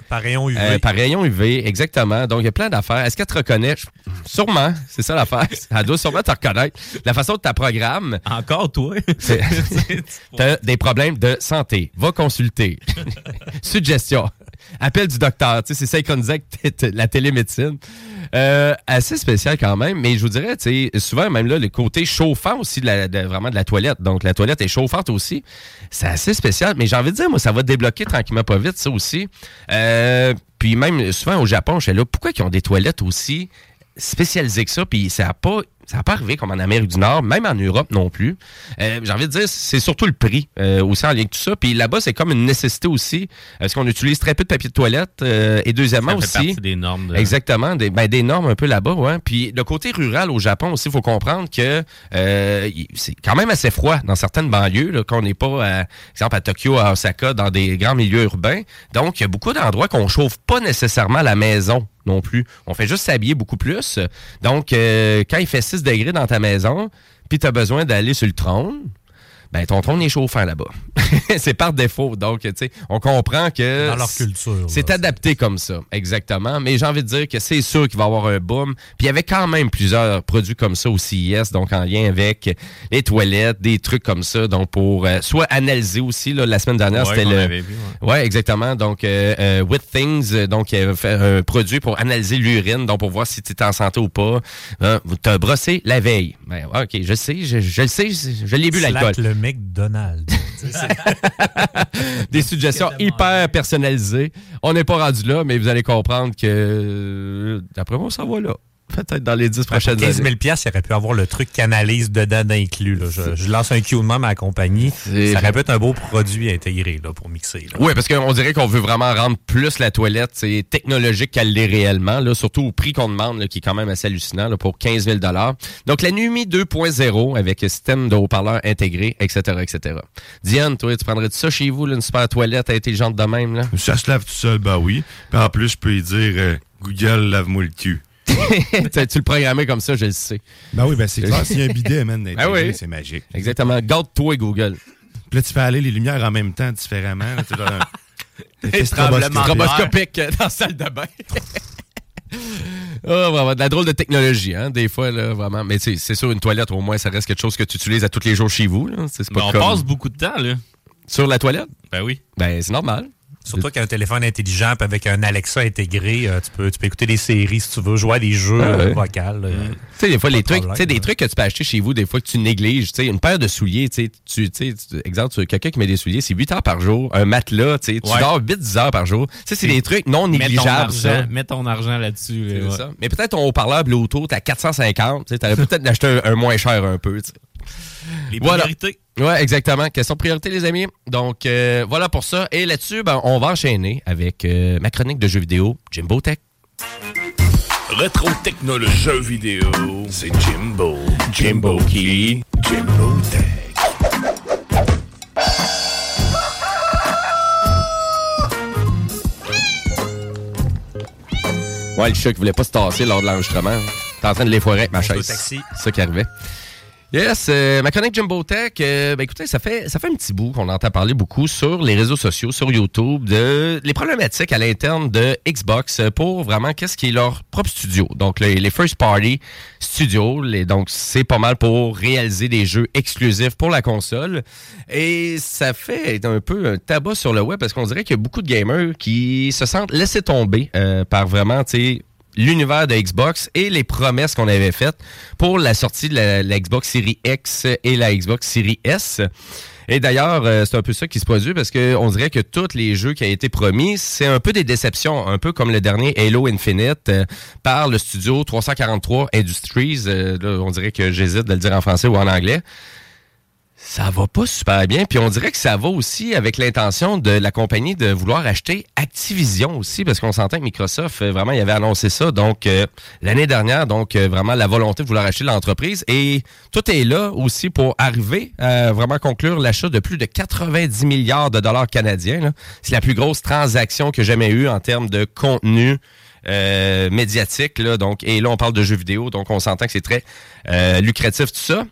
Par rayon UV. Euh, par rayon UV, exactement. Donc, il y a plein d'affaires. Est-ce qu'elle te reconnaît? Sûrement, c'est ça l'affaire. Elle doit sûrement te reconnaître. La façon de ta programme. Encore toi? T'as des problèmes de santé. Va consulter. Suggestion. Appel du docteur. C'est synchronisé avec la télémédecine. Euh, assez spécial quand même, mais je vous dirais, souvent même là, le côté chauffant aussi de la, la toilette. Donc la toilette est chauffante aussi. C'est assez spécial, mais j'ai envie de dire, moi, ça va débloquer tranquillement pas vite, ça aussi. Euh, puis même souvent au Japon, je suis là, pourquoi ils ont des toilettes aussi spécialisées que ça? Puis ça n'a pas. Ça n'a pas arrivé comme en Amérique du Nord, même en Europe non plus. Euh, J'ai envie de dire, c'est surtout le prix euh, aussi en lien avec tout ça. Puis là-bas, c'est comme une nécessité aussi, parce qu'on utilise très peu de papier de toilette. euh, et deuxièmement Ça fait aussi... partie des normes de- Exactement, des, ben, des normes un peu là-bas, ouais. Puis le côté rural au Japon aussi, il faut comprendre que euh, c'est quand même assez froid dans certaines banlieues, là, qu'on n'est pas, à, exemple, à Tokyo, à Osaka, dans des grands milieux urbains. Donc, il y a beaucoup d'endroits qu'on chauffe pas nécessairement à la maison non plus. On fait juste s'habiller beaucoup plus. Donc, euh, quand il fait 6 degrés dans ta maison, puis tu as besoin d'aller sur le trône, ben ton trône est chauffant là-bas. c'est par défaut. Donc, tu sais, on comprend que... Dans leur culture, C'est adapté comme ça, exactement. Mais j'ai envie de dire que c'est sûr qu'il va y avoir un boom. Puis il y avait quand même plusieurs produits comme ça au CIS, donc en lien avec les toilettes, des trucs comme ça. Donc, pour euh, soit analyser aussi, là, la semaine dernière, Ouais, c'était le... avait vu, ouais. exactement. Donc, euh, euh, With Things, euh, donc, il avait fait un produit pour analyser l'urine, donc pour voir si tu es en santé ou pas. Hein, tu as brossé la veille. Ben, OK, je sais, je, je le sais, je, je l'ai bu l'alcool. McDonald's. Des suggestions hyper personnalisées. On n'est pas rendu là, mais vous allez comprendre que, euh, d'après moi, ça va là. Peut-être dans les 10 Pour prochaines 15 années. 000 piastres, il aurait pu avoir le truc canalise dedans d'inclus. là. Je, je lance un cue de même à la compagnie. Ça aurait pu être un beau produit intégré là, pour mixer. là. Oui, parce qu'on dirait qu'on veut vraiment rendre plus la toilette c'est technologique qu'elle l'est réellement, là, surtout au prix qu'on demande, là, qui est quand même assez hallucinant, là, pour 15 000 Donc, la Numi 2.0 avec système de haut-parleurs intégré, etc., etc. Diane, toi, tu prendrais ça chez vous, là, une super toilette intelligente de même? Là? Ça se lave tout seul, bah oui. Puis en plus, je peux lui dire euh, Google, lave-moi le cul. tu tu le programmais comme ça, je le sais. Ben oui, ben c'est clair. S'il y a un bidet, man, Ah oui. c'est magique. Exactement. Garde-toi, Google. Puis là, tu fais aller les lumières en même temps, différemment. là, tu un- stroboscopique. dans la salle de bain. Ah, vraiment, de la drôle de technologie, hein, des fois, là, vraiment. Mais tu sais, c'est sûr, une toilette, au moins, ça reste quelque chose que tu utilises à tous les jours chez vous. Là. C'est pas Mais on comme- passe beaucoup de temps, là. Sur la toilette? Ben oui. Ben, c'est normal. Surtout qu'un téléphone intelligent avec un Alexa intégré, euh, tu, peux, tu peux écouter des séries si tu veux, jouer à des jeux Ah ouais. euh, vocaux. euh, Tu sais, des fois, les trucs, tu sais, des trucs que tu peux acheter chez vous, des fois que tu négliges, tu sais, une paire de souliers, tu sais, tu, exemple, quelqu'un qui met des souliers, c'est 8 heures par jour, un matelas, tu sais, tu Ouais. dors 8-10 heures par jour. Tu sais, c'est des trucs non mets ton négligeables, ça. Mets ton argent là-dessus. Ouais. Mais peut-être ton haut-parleur Bluetooth à 450, tu sais, t'aurais peut-être d'acheter un, un moins cher un peu, Les Voilà. priorités. Ouais, exactement. Question de priorité, les amis. Donc, euh, voilà pour ça. Et là-dessus, ben, on va enchaîner avec euh, ma chronique de jeux vidéo, Jimbo Tech. Rétro technologie jeux vidéo, c'est Jimbo. Jimbo qui? Jimbo Tech. Ouais, le chat qui voulait pas se tasser lors de l'enregistrement. T'es en train de l'effoirer avec ma chaise. C'est ça qui arrivait. Yes, euh, ma chronique Jimbo Tech, euh, ben écoutez, ça fait ça fait un petit bout qu'on entend parler beaucoup sur les réseaux sociaux, sur YouTube, de les problématiques à l'interne de Xbox pour vraiment qu'est-ce qui est leur propre studio. Donc les, les first party studios, les, donc c'est pas mal pour réaliser des jeux exclusifs pour la console. Et ça fait un peu un tabac sur le web parce qu'on dirait qu'il y a beaucoup de gamers qui se sentent laissés tomber euh, par vraiment, tu sais, l'univers de Xbox et les promesses qu'on avait faites pour la sortie de la, Xbox Series X et la Xbox Series S. Et d'ailleurs, euh, c'est un peu ça qui se produit parce qu'on dirait que tous les jeux qui ont été promis, c'est un peu des déceptions, un peu comme le dernier Halo Infinite euh, par le studio 343 Industries. Euh, là, on dirait que j'hésite de le dire en français ou en anglais ça va pas super bien. Puis on dirait que ça va aussi avec l'intention de la compagnie de vouloir acheter Activision aussi, parce qu'on s'entend que Microsoft, euh, vraiment, il avait annoncé ça. Donc, euh, l'année dernière, donc, euh, vraiment, la volonté de vouloir acheter l'entreprise. Et tout est là aussi pour arriver à vraiment conclure l'achat de plus de 90 milliards de dollars canadiens. C'est la plus grosse transaction que j'ai jamais eue en termes de contenu euh, médiatique. Là, donc, et là, on parle de jeux vidéo, donc on s'entend que c'est très euh, lucratif tout ça.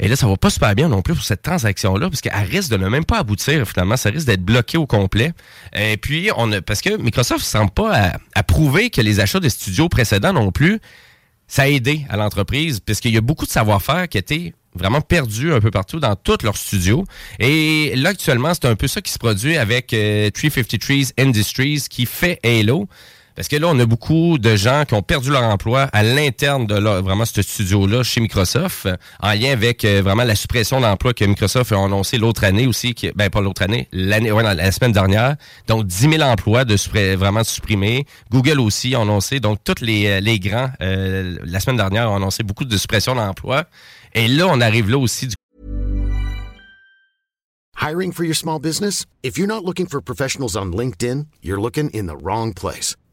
Et là, ça va pas super bien non plus pour cette transaction-là, parce qu'elle risque de ne même pas aboutir, finalement. Ça risque d'être bloqué au complet. Et puis, on a, parce que Microsoft ne semble pas à, prouver que les achats des studios précédents non plus, ça a aidé à l'entreprise, parce qu'il y a beaucoup de savoir-faire qui été vraiment perdus un peu partout dans tous leurs studios. Et là, actuellement, c'est un peu ça qui se produit avec euh, 353 Industries qui fait Halo. Parce que là, on a beaucoup de gens qui ont perdu leur emploi à l'interne de vraiment ce studio-là chez Microsoft, en lien avec euh, vraiment la suppression d'emplois que Microsoft a annoncé l'autre année aussi, ben pas l'autre année, l'année, ouais, la semaine dernière. Donc 10 000 emplois de vraiment supprimés. Google aussi a annoncé, donc tous les, euh, les grands, euh, la semaine dernière, ont annoncé beaucoup de suppression d'emplois. Et là, on arrive là aussi du Hiring for your small business? If you're not looking for professionals on LinkedIn, you're looking in the wrong place.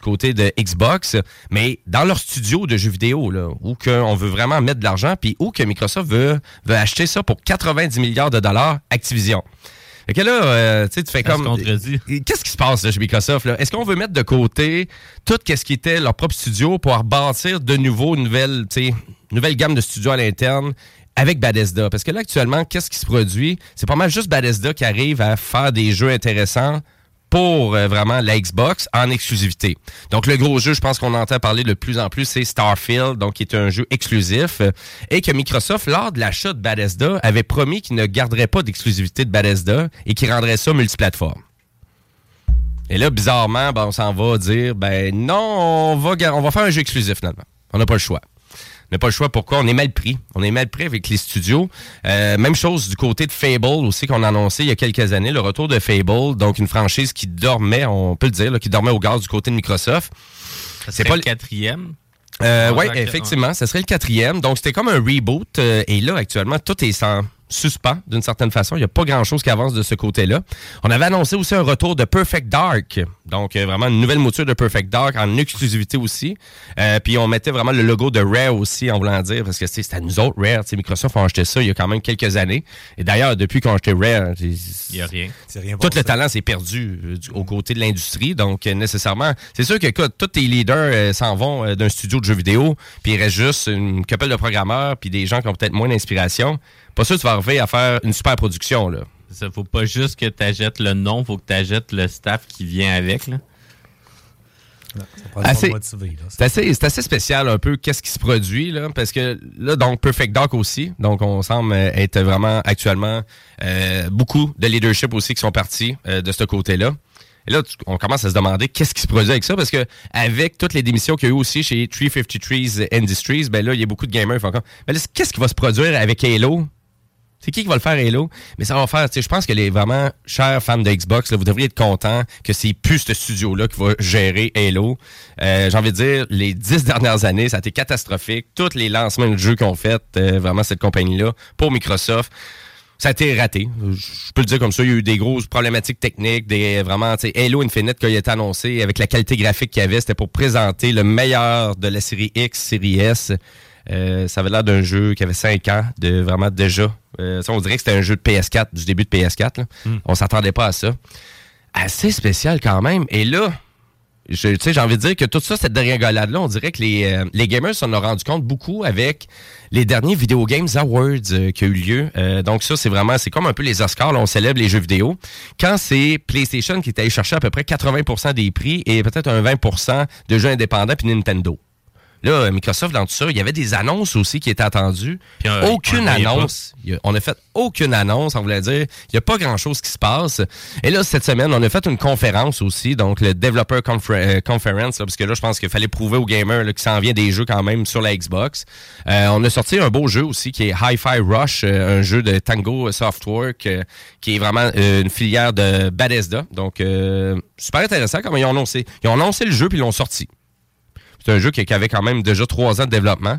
Côté de Xbox, mais dans leur studio de jeux vidéo, là, où on veut vraiment mettre de l'argent, puis où que Microsoft veut, veut acheter ça pour 90 milliards de dollars Activision. Fait que là, euh, tu sais, tu fais comme... Qu'est-ce qui se passe là, chez Microsoft? Est-ce qu'on veut mettre de côté tout ce qui était leur propre studio pour rebâtir de nouveau une nouvelle, nouvelle gamme de studios à l'interne avec Bethesda? Parce que là, actuellement, qu'est-ce qui se produit? C'est pas mal juste Bethesda qui arrive à faire des jeux intéressants pour euh, vraiment la Xbox en exclusivité. Donc le gros jeu, je pense qu'on entend parler de plus en plus, c'est Starfield, donc qui est un jeu exclusif euh, et que Microsoft, lors de l'achat de Bethesda, avait promis qu'il ne garderait pas d'exclusivité de Bethesda et qu'il rendrait ça multiplateforme. Et là, bizarrement, ben, on s'en va dire, ben non, on va, on va faire un jeu exclusif finalement. On n'a pas le choix. N'a pas le choix. Pourquoi? On est mal pris. On est mal pris avec les studios. Euh, même chose du côté de Fable aussi qu'on a annoncé il y a quelques années. Le retour de Fable, donc une franchise qui dormait, on peut le dire, là, qui dormait au gaz du côté de Microsoft. C'est pas le quatrième? Euh, oui, effectivement, ça serait le quatrième. Donc, c'était comme un reboot. euh, et là, actuellement, tout est sans suspens d'une certaine façon. Il n'y a pas grand-chose qui avance de ce côté-là. On avait annoncé aussi un retour de Perfect Dark. Donc, euh, vraiment une nouvelle mouture de Perfect Dark en exclusivité aussi. Euh, puis, on mettait vraiment le logo de Rare aussi en voulant dire, parce que tu sais, c'est à nous autres, Rare. Tu sais, Microsoft a acheté ça il y a quand même quelques années. Et d'ailleurs, depuis qu'on a acheté Rare, il n'y a rien. Tout le talent s'est perdu euh, du- aux côtés de l'industrie. Donc, euh, nécessairement, c'est sûr que écoute, tous tes leaders euh, s'en vont euh, d'un studio de jeux vidéo, puis il reste juste une couple de programmeurs, puis des gens qui ont peut-être moins d'inspiration. Pas sûr que tu vas arriver à faire une super production, là. Ça faut pas juste que tu achètes le nom, faut que tu achètes le staff qui vient avec. Là. Assez- C'est assez, c'est assez spécial un peu qu'est-ce qui se produit là parce que là donc Perfect Dark aussi donc on semble euh, être vraiment actuellement euh, beaucoup de leadership aussi qui sont partis euh, de ce côté-là. Et là tu- on commence à se demander qu'est-ce qui se produit avec ça parce que avec toutes les démissions qu'il y a eu aussi chez 353 Industries ben là il y a beaucoup de gamers qui font comme ben là, qu'est-ce qui va se produire avec Halo? C'est qui qui va le faire Halo? Mais ça va faire, je pense que les vraiment chers fans de Xbox, là, vous devriez être contents que c'est plus ce studio-là qui va gérer Halo. Euh, J'ai envie de dire, les dix dernières années, ça a été catastrophique. Tous les lancements de jeux qu'on fait, euh, vraiment cette compagnie-là, pour Microsoft, ça a été raté. Je peux le dire comme ça. Il y a eu des grosses problématiques techniques, des vraiment, tu Halo Infinite qui a été annoncé avec la qualité graphique qu'il y avait, c'était pour présenter le meilleur de la série X, série S. Euh, ça avait l'air d'un jeu qui avait 5 ans, de vraiment déjà. Euh, ça, on dirait que c'était un jeu de PS4, du début de PS4. là. On s'attendait pas à ça. Assez spécial quand même. Et là, j'ai envie de dire que tout ça, cette dégringolade-là, on dirait que les, euh, les gamers s'en ont rendu compte beaucoup avec les derniers Video Games Awards euh, qui ont eu lieu. Euh, donc ça, c'est vraiment, c'est comme un peu les Oscars, là, on célèbre les jeux vidéo. Quand c'est PlayStation qui est allé chercher à peu près 80% des prix et peut-être un 20% de jeux indépendants puis Nintendo. Là, Microsoft, dans tout ça, il y avait des annonces aussi qui étaient attendues. euh, aucune annonce. A- On a fait aucune annonce, on voulait dire. Il n'y a pas grand-chose qui se passe. Et là, cette semaine, on a fait une conférence aussi, donc le Developer Confer- euh, Conference, là, parce que là, je pense qu'il fallait prouver aux gamers qu'il s'en vient des jeux quand même sur la Xbox. Euh, on a sorti un beau jeu aussi qui est Hi-Fi Rush, euh, un jeu de Tango Softwork, euh, qui est vraiment une filière de Bethesda. Donc, euh, super intéressant comment ils ont annoncé. Ils ont annoncé le jeu puis ils l'ont sorti. C'est un jeu qui, avait quand même déjà trois ans de développement.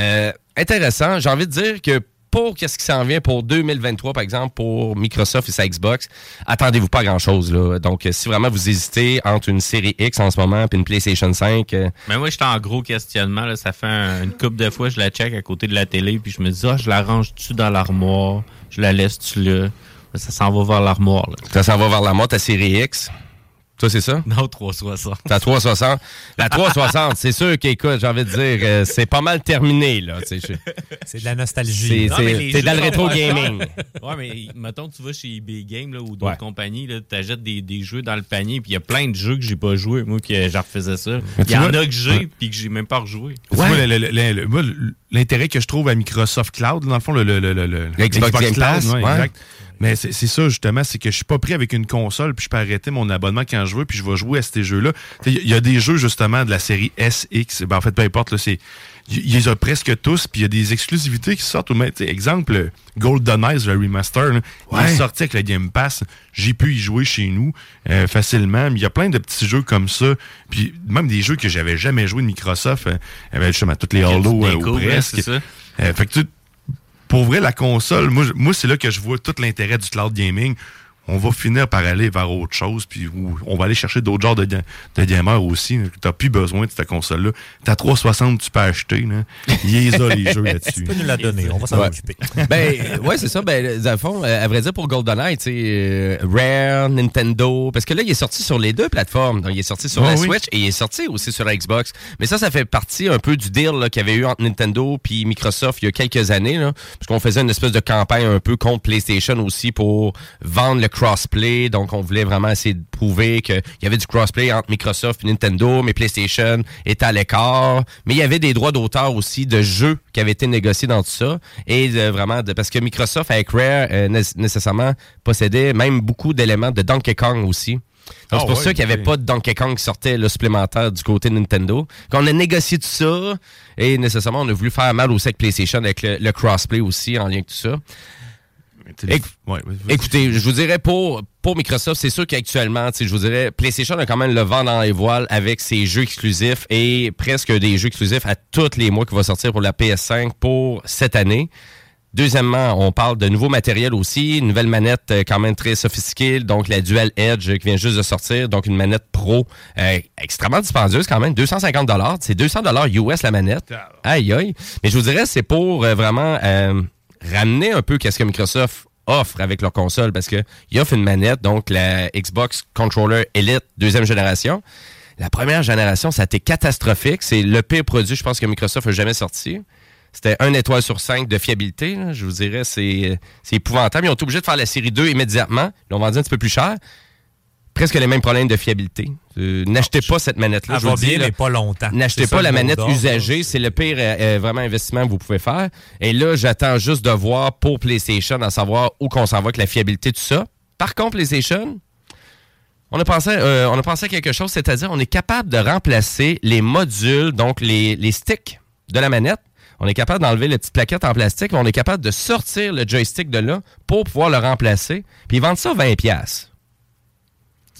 Euh, intéressant. J'ai envie de dire que pour qu'est-ce qui s'en vient pour 2023, par exemple, pour Microsoft et sa Xbox, attendez-vous pas à grand-chose. là. Donc, euh, si vraiment vous hésitez entre une série X en ce moment et une PlayStation 5, euh, Mais moi, j'étais en gros questionnement. Là. Ça fait un- une couple de fois, je la check à côté de la télé, puis je me dis, ah, je la range-tu dans l'armoire? Je la laisse-tu là? Ça s'en va vers l'armoire. ça s'en va vers la mort, ta série X. Toi, c'est ça? Non, 360. La 360. La 360, c'est sûr qu'écoute, j'ai envie de dire, euh, c'est pas mal terminé, là. C'est de la nostalgie. C'est- dans le rétro gaming. Ouais, mais mettons, tu vas chez eBay Game là, ou d'autres Ouais. compagnies, tu achètes des, des jeux dans le panier, puis il y a plein de jeux que j'ai pas joué, moi, que je refaisais ça. Il y en a que j'ai, Ouais. puis que j'ai même pas rejoué. Moi, l'intérêt que je trouve à Microsoft Cloud, dans le fond, le, le, le, le- le- Xbox Game Pass, ouais, ouais. exact. Mais c'est c'est ça, justement, c'est que je suis pas pris avec une console, puis je peux arrêter mon abonnement quand je veux, puis je vais jouer à ces jeux-là. Il y, a des jeux, justement, de la série SX. Ben, en fait, peu importe, là, c'est. Il il les a presque tous, puis il y a des exclusivités qui sortent. Mais, exemple, GoldenEye, le remaster, là, il Ouais. est sorti avec le Game Pass. J'ai pu y jouer chez nous euh, facilement. Il y a plein de petits jeux comme ça. Puis même des jeux que j'avais jamais joué de Microsoft. Euh, il justement toutes les Halo euh, ou presque. ça. Euh, fait que tu pour vrai, la console, moi, moi c'est là que je vois tout l'intérêt du cloud gaming. On va finir par aller vers autre chose, puis où on va aller chercher d'autres genres de, de gamers aussi. Tu n'as plus besoin de cette console-là. Ta 360, tu peux acheter. Là. Il y a les jeux là-dessus. Tu peux nous la donner, on va s'en Ouais. occuper. ben, ouais, c'est ça. Ben, dans le fond, à vrai dire, pour GoldenEye, tu sais, euh, Rare, Nintendo, parce que là, il est sorti sur les deux plateformes. Donc, il est sorti sur Ah la oui. Switch et il est sorti aussi sur la Xbox. Mais ça, ça fait partie un peu du deal qu'il y avait eu entre Nintendo puis Microsoft il y a quelques années. Là, parce qu'on faisait une espèce de campagne un peu contre PlayStation aussi pour vendre le crossplay. Donc, on voulait vraiment essayer de prouver qu'il y avait du crossplay entre Microsoft et Nintendo, mais PlayStation était à l'écart. Mais il y avait des droits d'auteur aussi de jeux qui avaient été négociés dans tout ça. Et de, vraiment, de, parce que Microsoft, avec Rare, euh, né- nécessairement, possédait même beaucoup d'éléments de Donkey Kong aussi. Donc, Ah c'est pour ouais, ça qu'il n'y avait pas de Donkey Kong qui sortait le supplémentaire du côté Nintendo. Quand on a négocié tout ça, et nécessairement, on a voulu faire mal aussi avec PlayStation, avec le, le crossplay aussi, en lien avec tout ça. Éc- Ouais, ouais, vas-y. Écoutez, je vous dirais pour, pour Microsoft, c'est sûr qu'actuellement, je vous dirais, PlayStation a quand même le vent dans les voiles avec ses jeux exclusifs et presque des jeux exclusifs à tous les mois qui vont sortir pour la PS5 pour cette année. Deuxièmement, on parle de nouveaux matériels aussi, une nouvelle manette euh, quand même très sophistiquée, donc la Dual Edge qui vient juste de sortir, donc une manette pro euh, extrêmement dispendieuse quand même, 250 dollars, c'est 200 dollars US la manette. Aïe aïe. Mais je vous dirais c'est pour euh, vraiment euh, ramener un peu qu'est-ce que Microsoft offre avec leur console parce que ils offrent une manette, donc la Xbox Controller Elite deuxième génération. La première génération, ça a été catastrophique. C'est le pire produit, je pense, que Microsoft a jamais sorti. C'était un étoile sur cinq de fiabilité. Je vous dirais, c'est épouvantable. Ils ont été obligés de faire la série 2 immédiatement. Ils l'ont vendu un petit peu plus cher. Presque les mêmes problèmes de fiabilité. Euh, N'achetez pas cette manette-là. Je vous dis, mais pas longtemps. N'achetez pas la manette usagée. C'est le pire euh, euh, vraiment investissement que vous pouvez faire. Et là, j'attends juste de voir pour PlayStation, à savoir où qu'on s'en va avec la fiabilité, tout ça. Par contre, PlayStation, on a pensé, euh, on a pensé à quelque chose, c'est-à-dire on est capable de remplacer les modules, donc les, les sticks de la manette. On est capable d'enlever les petites plaquettes en plastique, mais on est capable de sortir le joystick de là pour pouvoir le remplacer. Puis ils vendent ça 20$. pièces.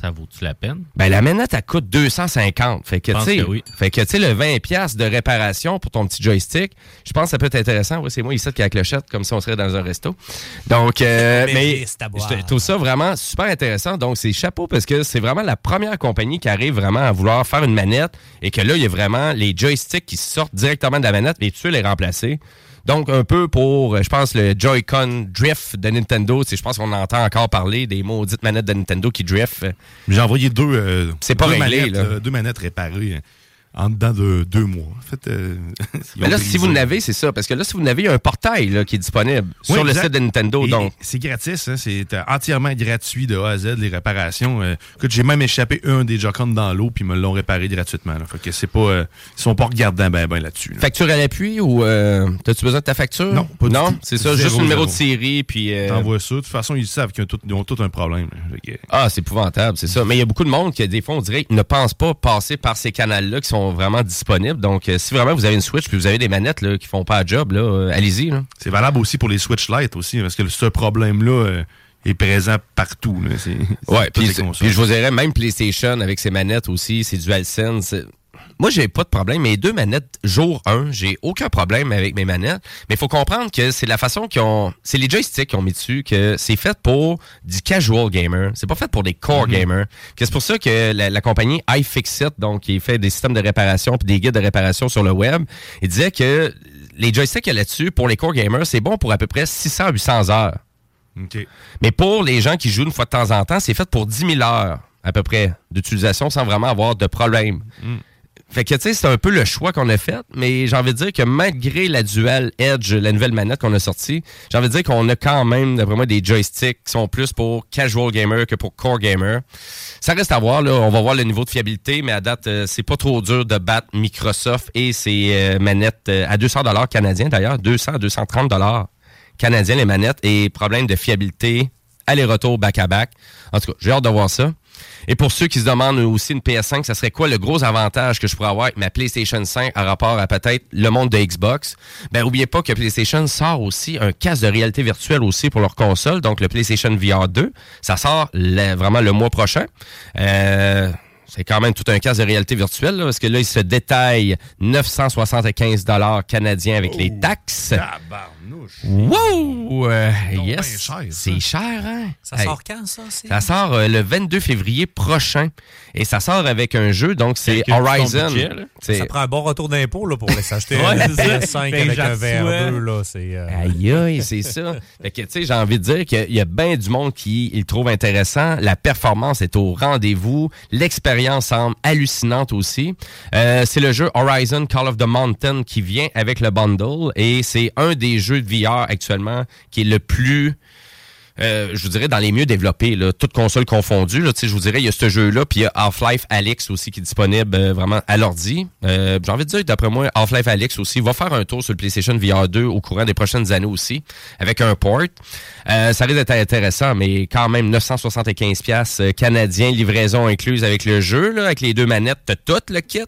Ça vaut-tu la peine? Ben, la manette, elle coûte 250. Fait que, tu sais, oui. fait que, tu sais, le 20$ piastres de réparation pour ton petit joystick, je pense que ça peut être intéressant. Oui, c'est moi ici qui a la clochette, comme si on serait dans un resto. Donc, euh, Mais je trouve ça vraiment super intéressant. Donc, c'est chapeau parce que c'est vraiment la première compagnie qui arrive vraiment à vouloir faire une manette et que là, il y a vraiment les joysticks qui sortent directement de la manette et tu les remplacer. Donc, un peu pour, euh, je pense, le Joy-Con Drift de Nintendo. Je pense qu'on entend encore parler des maudites manettes de Nintendo qui drift. J'ai envoyé deux, euh, C'est pas deux réglé, manettes, là. euh, deux manettes réparées. En dedans de deux mois. En fait, euh, Mais là, si vous n'avez, c'est ça. Parce que là, si vous n'avez, il y a un portail là, qui est disponible Oui, sur le site de Nintendo. Et donc, C'est gratis, hein, c'est euh, entièrement gratuit de A à Z, les réparations. Euh, écoute, j'ai même échappé un des Joy-Con dans l'eau, puis ils me l'ont réparé gratuitement. là. Fait que c'est pas. euh, ils sont pas regardants ben, ben là-dessus. là. facture à l'appui ou euh, t'as-tu besoin de ta facture? Non, pas du Non, c'est ça, juste le numéro de série. Puis, T'envoies ça. De toute façon, ils savent qu'ils ont tout, ils ont tout un problème. que- Ah, c'est épouvantable, c'est ça. Mais il y a beaucoup de monde qui, des fois, on dirait, ne pense pas passer par ces canaux-là qui sont vraiment disponibles. Donc, euh, si vraiment vous avez une Switch puis vous avez des manettes là, qui font pas le job, là, euh, allez-y. là. C'est valable aussi pour les Switch Lite aussi, parce que ce problème-là euh, est présent partout. là. C'est- c'est Ouais, puis je vous dirais, même PlayStation avec ses manettes aussi, c'est DualSense. Moi, j'ai pas de problème. Mes deux manettes, jour 1, j'ai aucun problème avec mes manettes. Mais il faut comprendre que c'est la façon qu'ils ont. C'est les joysticks qu'ils ont mis dessus, que c'est fait pour du casual gamer. C'est pas fait pour des core Mhm. gamers. C'est pour ça que la, la compagnie iFixit, donc qui fait des systèmes de réparation puis des guides de réparation sur le web, il disait que les joysticks qu'il y a là-dessus, pour les core gamers, c'est bon pour à peu près 600 à 800 heures. OK. Mais pour les gens qui jouent une fois de temps en temps, c'est fait pour 10 000 heures à peu près d'utilisation sans vraiment avoir de problème. Mm. Fait que, tu sais, c'est un peu le choix qu'on a fait, mais j'ai envie de dire que malgré la Dual Edge, la nouvelle manette qu'on a sortie, j'ai envie de dire qu'on a quand même, d'après moi, des joysticks qui sont plus pour casual gamer que pour core gamer. Ça reste à voir, là. On va voir le niveau de fiabilité, mais à date, euh, c'est pas trop dur de battre Microsoft et ses euh, manettes euh, à 200 canadiens, d'ailleurs. 200 à 230 canadiens, les manettes, et problème de fiabilité, aller-retour back-à-back. En tout cas, j'ai hâte de voir ça. Et pour ceux qui se demandent aussi une PS5, ça serait quoi le gros avantage que je pourrais avoir avec ma PlayStation 5 en rapport à peut-être le monde de Xbox? Ben, oubliez pas que PlayStation sort aussi un casque de réalité virtuelle aussi pour leur console, donc le PlayStation VR 2. Ça sort le- vraiment le mois prochain. Euh, c'est quand même tout un casque de réalité virtuelle, là, parce que là, il se détaille 975 canadiens avec les taxes. Wow! Euh, yes! C'est cher, hein? Ça Hey. sort quand, ça? Ça sort euh, le 22 février prochain. Et ça sort avec un jeu, donc c'est Horizon. budget, Ça prend un bon retour d'impôt là, pour les s'acheter Ouais, ça. PS5 Ben, avec un VR2. souhaite. Là, c'est, euh, Aïe, aïe, c'est ça. Fait que, tu sais, j'ai envie de dire qu'il y a bien du monde qui il le trouve intéressant. La performance est au rendez-vous. L'expérience semble hallucinante aussi. Euh, c'est le jeu Horizon Call of the Mountain qui vient avec le bundle et c'est un des jeux de Actuellement qui est le plus euh, je vous dirais dans les mieux développés, là, toutes consoles confondues. Je vous dirais, il y a ce jeu-là, puis il y a Half-Life Alyx aussi qui est disponible euh, vraiment à l'ordi. Euh, J'ai envie de dire, d'après moi, Half-Life Alyx aussi va faire un tour sur le PlayStation VR 2 au courant des prochaines années aussi, avec un port. Ça risque d'être intéressant, mais quand même 975 pièces canadiens, livraison incluse avec le jeu, là, avec les deux manettes, t'as tout le kit,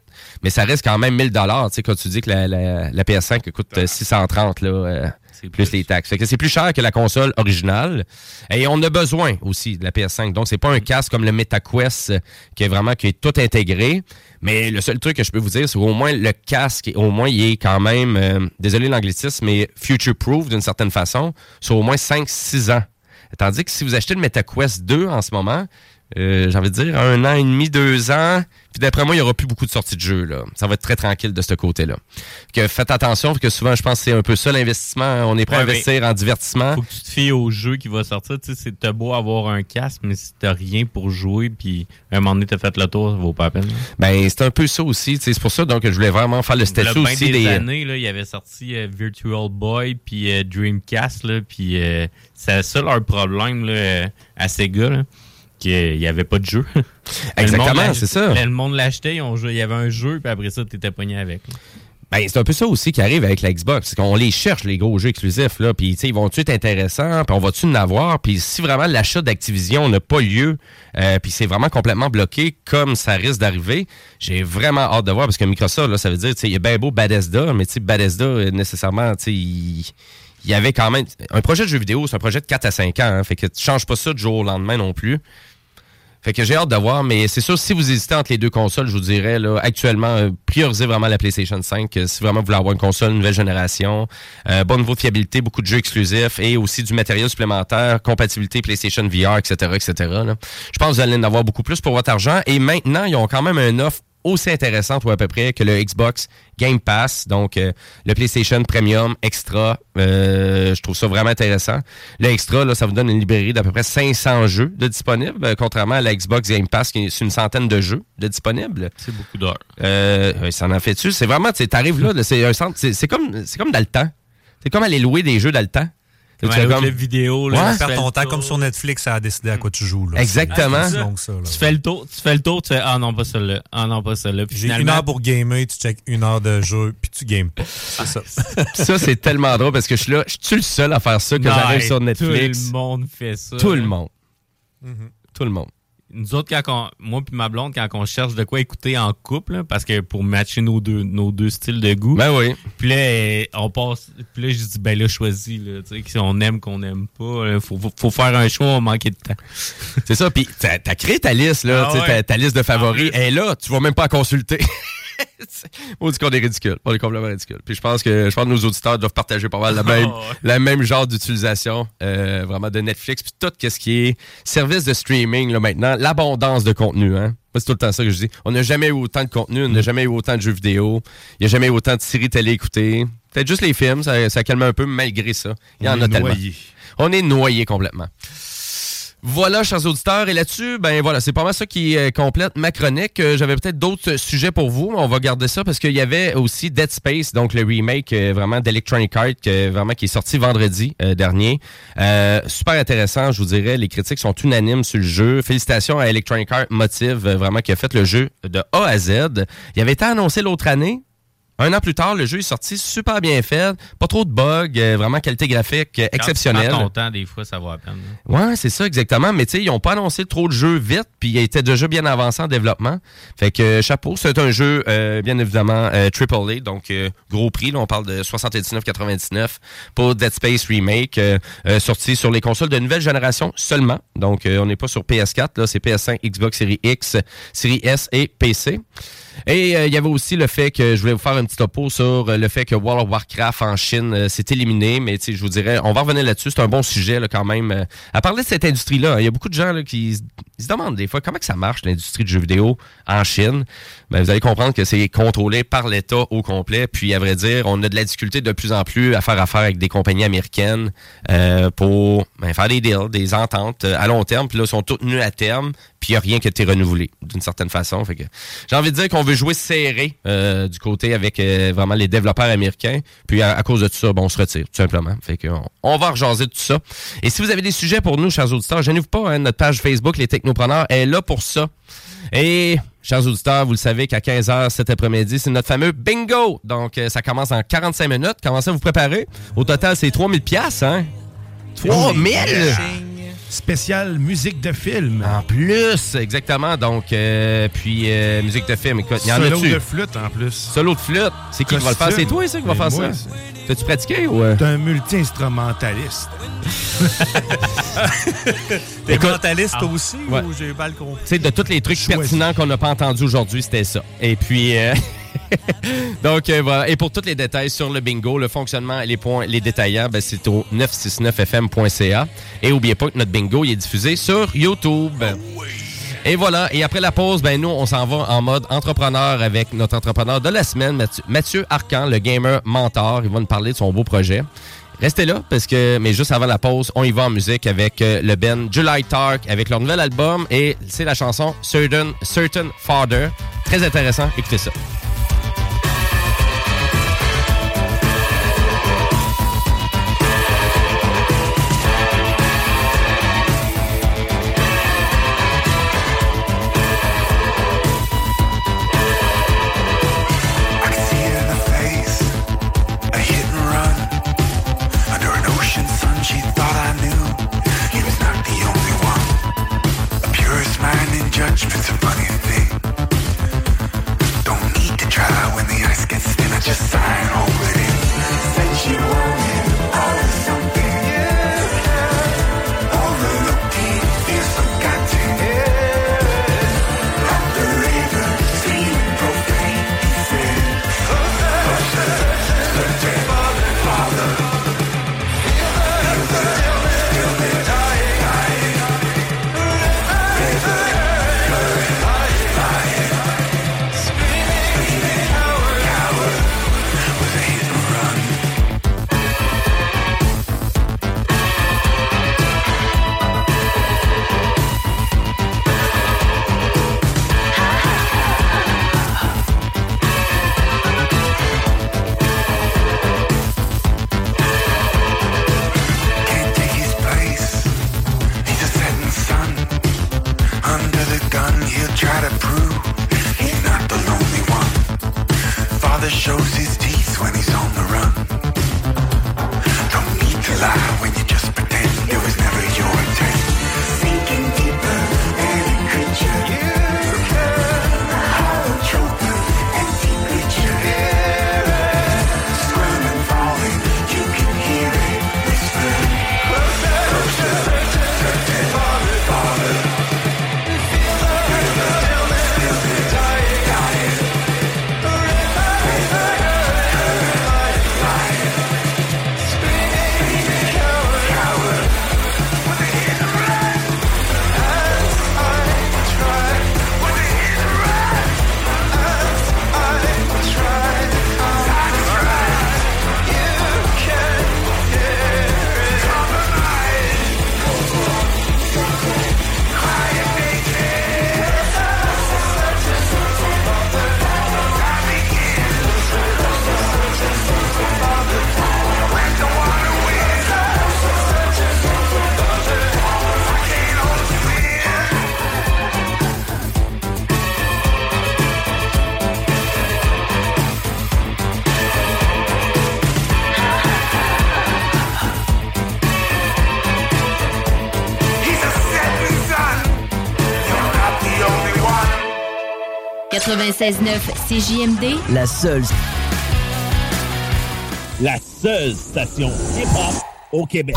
mais ça reste quand même 1000 dollars. Quand tu dis que la, la, la PS5 coûte euh, 630 là. Euh, plus les taxes. C'est plus cher que la console originale. Et on a besoin aussi de la PS5. Donc, c'est pas un casque comme le MetaQuest euh, qui est vraiment qui est tout intégré. Mais le seul truc que je peux vous dire, c'est qu'au moins le casque, au moins, il est quand même, euh, désolé l'anglicisme, mais future-proof d'une certaine façon, sur au moins 5-6 ans. Tandis que si vous achetez le MetaQuest 2 en ce moment, euh, j'ai envie de dire un an et demi, deux ans, puis d'après moi, il n'y aura plus beaucoup de sorties de jeux. Là. Ça va être très tranquille de ce côté-là. Que faites attention, parce que souvent, je pense que c'est un peu ça l'investissement. On est prêt à Ouais, investir en divertissement. Faut que tu te fies au jeu qui va sortir. Tu sais, c'est beau avoir un casque, mais si t'as rien pour jouer, puis à un moment donné, t'as fait le tour, ça vaut pas la peine. Ben, c'est un peu ça aussi. C'est pour ça donc, que je voulais vraiment faire le statut ben aussi des, des. années, là, il avait sorti euh, Virtual Boy puis euh, Dreamcast, là, puis euh, c'est ça leur problème là, euh, à Sega, là, qu'il n'y avait pas de jeu. Exactement, c'est ça. Le monde l'achetait, il y avait un jeu, puis après ça, t'étais pogné avec. Ben, c'est un peu ça aussi qui arrive avec la Xbox. C'est qu'on les cherche, les gros jeux exclusifs, là. Puis, tu sais, ils vont-tu être intéressants? Puis, on va-tu en avoir? Puis, si vraiment l'achat d'Activision n'a pas lieu, euh, puis c'est vraiment complètement bloqué, comme ça risque d'arriver, j'ai vraiment hâte de voir. Parce que Microsoft, là, ça veut dire, tu sais, il y a bien beau Bethesda, mais tu sais, Bethesda, euh, nécessairement, tu sais, il il y avait quand même... Un projet de jeu vidéo, c'est un projet de 4 à 5 ans. hein. fait que tu changes pas ça du jour au lendemain non plus. Fait que j'ai hâte de voir, mais c'est sûr, si vous hésitez entre les deux consoles, je vous dirais, là, actuellement, euh, priorisez vraiment la PlayStation 5. euh, si vraiment vous voulez avoir une console nouvelle génération, euh, bon niveau de fiabilité, beaucoup de jeux exclusifs et aussi du matériel supplémentaire, compatibilité PlayStation VR, etc., etc. là. Je pense que vous allez en avoir beaucoup plus pour votre argent. Et maintenant, ils ont quand même une offre aussi intéressantes ou à peu près que le Xbox Game Pass, donc euh, le PlayStation Premium Extra. Euh, je trouve ça vraiment intéressant. Le Extra, là, ça vous donne une librairie d'à peu près 500 jeux de disponibles, euh, contrairement à la Xbox Game Pass qui est une centaine de jeux de disponibles. C'est beaucoup d'heures. Ça en fait dessus. C'est vraiment, tu arrives là, là, c'est un centre, c'est comme, c'est comme dans le temps. C'est comme aller louer des jeux dans le temps. Tu Ouais, fais le comme- club vidéo, là, Ouais. tu perds ton temps comme sur Netflix à décider à quoi tu joues. Là. Exactement. Ça, là. Tu fais le tour, tu fais le tour, tu fais ah non pas celle-là, ah non pas celle-là. Puis J'ai une heure pour gamer, tu check une heure de jeu, puis tu games pas. C'est ça. Puis ça, c'est tellement drôle parce que je suis là, je suis le seul à faire ça que j'arrive sur Netflix. Tout le monde fait ça. Tout le monde. Mhm. Tout le monde. Nous autres, quand on- moi puis ma blonde, quand on cherche de quoi écouter en couple, là, parce que pour matcher nos deux, nos deux styles de goût. Ben oui. Puis là, on passe. Puis là, je dis, ben là, choisis, là. Tu sais, si on aime, qu'on aime pas, là, faut, faut, faut faire un choix, on manquer de temps. C'est ça. Puis t'as as créé ta liste, là, Ah tu sais, ta, ouais. ta liste de favoris. Et là, tu vas même pas consulter. On dit qu'on est ridicule. On est complètement ridicule. Puis je pense que je pense que nos auditeurs doivent partager pas mal la même, ouais. la même genre d'utilisation euh, vraiment de Netflix. Puis tout ce qui est service de streaming là, maintenant, l'abondance de contenu. Hein? Moi, c'est tout le temps ça que je dis. On n'a jamais eu autant de contenu, on n'a jamais eu autant de jeux vidéo, il n'y a jamais eu autant de séries télé écoutées. Peut-être juste les films, ça, ça calme un peu, malgré ça. Il y On en a est tellement. noyé. On est noyé complètement. Voilà, chers auditeurs. Et là-dessus, ben voilà, c'est pas mal ça qui euh, complète ma chronique. Euh, J'avais peut-être d'autres sujets pour vous, mais on va garder ça parce qu'il y avait aussi Dead Space, donc le remake euh, vraiment d'Electronic Arts, vraiment qui est sorti vendredi euh, dernier. Euh, super intéressant, je vous dirais. Les critiques sont unanimes sur le jeu. Félicitations à Electronic Arts Motive, euh, vraiment qui a fait le jeu de A à Z. Il avait été annoncé l'autre année. Un an plus tard, le jeu est sorti super bien fait, pas trop de bugs, euh, vraiment qualité graphique euh, exceptionnelle. Quand tu temps, des fois, ça vaut la peine. là. Ouais, c'est ça exactement. Mais tu sais, ils ont pas annoncé trop de jeux vite, puis ils étaient déjà bien avancés en développement. Fait que euh, chapeau, c'est un jeu euh, bien évidemment euh, AAA, donc euh, gros prix. Là, on parle de 79,99 pour Dead Space Remake, euh, euh, sorti sur les consoles de nouvelle génération seulement. Donc euh, on n'est pas sur PS4, là, c'est PS5, Xbox Series X, Series S et PC. Et euh, il y avait aussi le fait que je voulais vous faire un petit topo sur euh, le fait que World of Warcraft en Chine euh, s'est éliminé, mais je vous dirais, on va revenir là-dessus, c'est un bon sujet là, quand même. À parler de cette industrie-là, il y a beaucoup de gens là, qui se- demandent des fois comment que ça marche l'industrie du jeu vidéo en Chine. Ben, vous allez comprendre que c'est contrôlé par l'État au complet, puis à vrai dire, on a de la difficulté de plus en plus à faire affaire avec des compagnies américaines euh, pour ben, faire des deals, des ententes à long terme, puis là, ils sont toutes tenues à terme, puis il rien qui a été renouvelé d'une certaine façon. Fait que j'ai envie de dire qu'on veut jouer serré euh, du côté avec euh, vraiment les développeurs américains. Puis à, cause de tout ça, bon, on se retire, tout simplement. Fait que on, va rejaser tout ça. Et si vous avez des sujets pour nous, chers auditeurs, gênez-vous pas, hein, notre page Facebook, Les Technopreneurs, est là pour ça. Et, chers auditeurs, vous le savez qu'à 15h cet après-midi, c'est notre fameux bingo. Donc, euh, ça commence en 45 minutes. Commencez à vous préparer. Au total, c'est 3000 pièces, hein? 3000! Spécial musique de film. En plus, exactement. Donc, euh, puis euh, musique de film, écoute, il y en a Solo de flûte en plus. Solo de flûte. C'est qui qui va le faire? C'est toi, ça, qui va Ben, faire moi, ça? T'as-tu pratiqué ou... euh? T'es un multi-instrumentaliste. T'es mentaliste ah, aussi ouais. ou j'ai mal compris? Tu sais, de tous les trucs pertinents qu'on n'a pas entendus aujourd'hui, c'était ça. Et puis, euh, donc euh, voilà. Et pour tous les détails sur le bingo, le fonctionnement, les points, les détaillants, ben, c'est au 969fm.ca. Et oubliez pas que notre bingo, est diffusé sur YouTube. Et voilà. Et après la pause, ben nous, on s'en va en mode entrepreneur avec notre entrepreneur de la semaine, Mathieu, Mathieu Arcan, le gamer mentor. Il va nous parler de son beau projet. Restez là parce que, mais juste avant la pause, on y va en musique avec euh, le band July Tark avec leur nouvel album et c'est la chanson Certain, Certain Father. Très intéressant. Écoutez ça. 96.9 CJMD, La seule. La seule station hip-hop au Québec.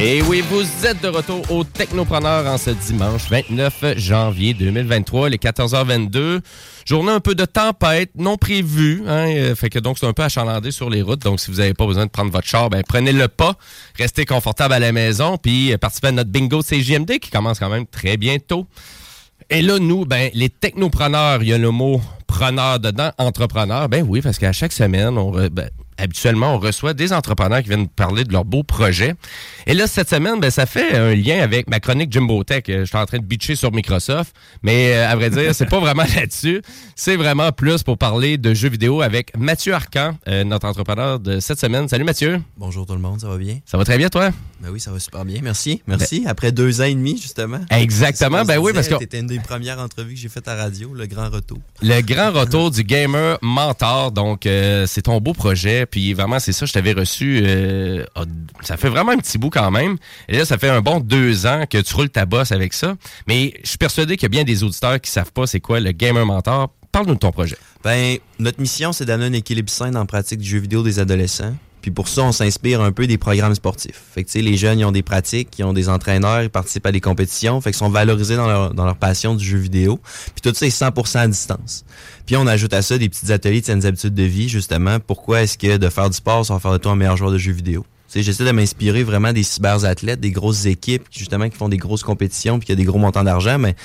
Et oui, vous êtes de retour au Technopreneur en ce dimanche 29 janvier 2023, les 14h22. Journée un peu de tempête non prévue, hein, euh, fait que donc c'est un peu achalandé sur les routes. Donc si vous n'avez pas besoin de prendre votre char, ben prenez le pas, restez confortable à la maison, puis euh, participez à notre bingo CGMD qui commence quand même très bientôt. Et là, nous, ben, les technopreneurs, il y a le mot preneur dedans, entrepreneur. Ben oui, parce qu'à chaque semaine, on ben, habituellement, on reçoit des entrepreneurs qui viennent parler de leurs beaux projets. Et là, cette semaine, ben, ça fait un lien avec ma chronique Jimbo Tech. Euh, Je suis en train de bitcher sur Microsoft, mais euh, à vrai dire, c'est pas vraiment là-dessus. C'est vraiment plus pour parler de jeux vidéo avec Mathieu Arcan, euh, notre entrepreneur de cette semaine. Salut Mathieu. Bonjour tout le monde, ça va bien? Ça va très bien, toi? Ben oui, ça va super bien. Merci. Merci. Après deux ans et demi, justement. Exactement. Ben oui, parce que C'était une des premières entrevues que j'ai faites à radio, le grand retour. Le grand retour du gamer mentor. Donc, euh, c'est ton beau projet. Puis vraiment, c'est ça, je t'avais reçu. euh, ah, ça fait vraiment un petit bout quand même. Et là, ça fait un bon deux ans que tu roules ta bosse avec ça. Mais je suis persuadé qu'il y a bien des auditeurs qui savent pas c'est quoi le gamer mentor. Parle-nous de ton projet. Ben, notre mission, c'est d'amener un équilibre sain dans la pratique du jeu vidéo des adolescents. Puis pour ça, on s'inspire un peu des programmes sportifs. Fait que, tu sais, les jeunes, ils ont des pratiques, ils ont des entraîneurs, ils participent à des compétitions. Fait qu'ils sont valorisés dans leur, dans leur passion du jeu vidéo. Puis tout ça est 100% à distance. Puis on ajoute à ça des petits ateliers de saines habitudes de vie, justement. Pourquoi est-ce que de faire du sport, ça va faire de toi un meilleur joueur de jeux vidéo? J'essaie de m'inspirer vraiment des cyberathlètes, des grosses équipes, justement, qui font des grosses compétitions puis qui a des gros montants d'argent, mais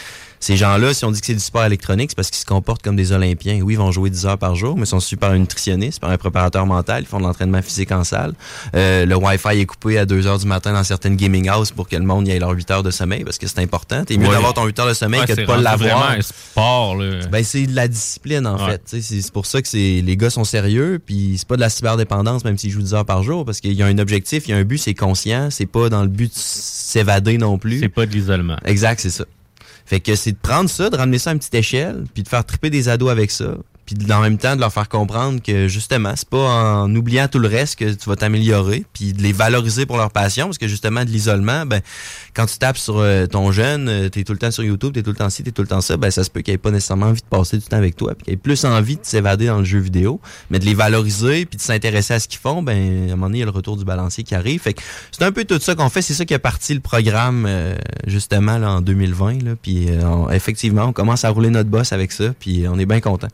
ces gens-là, si on dit que c'est du sport électronique, c'est parce qu'ils se comportent comme des Olympiens. Oui, ils vont jouer 10 heures par jour, mais ils sont suivis par un nutritionniste, par un préparateur mental, ils font de l'entraînement physique en salle. Euh, le Wi-Fi est coupé à 2 heures du matin dans certaines gaming houses pour que le monde y ait leur 8 heures de sommeil, parce que c'est important. T'es mieux d'avoir ton 8 heures de sommeil Ouais, que de c'est pas l'avoir. un sport, là. Ben, c'est de la discipline, en Ouais. fait. C'est c'est pour ça que c'est les gars sont sérieux, puis c'est pas de la cyberdépendance, même s'ils jouent 10 heures par jour, parce qu'il y a un objectif, il y a un but, c'est conscient, c'est pas dans le but de s'évader non plus. C'est pas de l'isolement. Exact, c'est ça. Fait que c'est de prendre ça, de ramener ça à une petite échelle, puis de faire triper des ados avec ça, puis en même temps de leur faire comprendre que justement, c'est pas en oubliant tout le reste que tu vas t'améliorer, puis de les valoriser pour leur passion, parce que justement, de l'isolement, ben, quand tu tapes sur euh, ton jeune, euh, t'es tout le temps sur YouTube, t'es tout le temps ci, t'es tout le temps ça, ben, ça se peut qu'il ait pas nécessairement envie de passer du temps avec toi, puis qu'il ait plus envie de s'évader dans le jeu vidéo, mais de les valoriser, puis de s'intéresser à ce qu'ils font, ben, à un moment donné, il y a le retour du balancier qui arrive. Fait que c'est un peu tout ça qu'on fait, c'est ça qui a parti le programme, euh, justement, là, en 2020, là, puis euh, effectivement, on commence à rouler notre boss avec ça, puis on est bien content.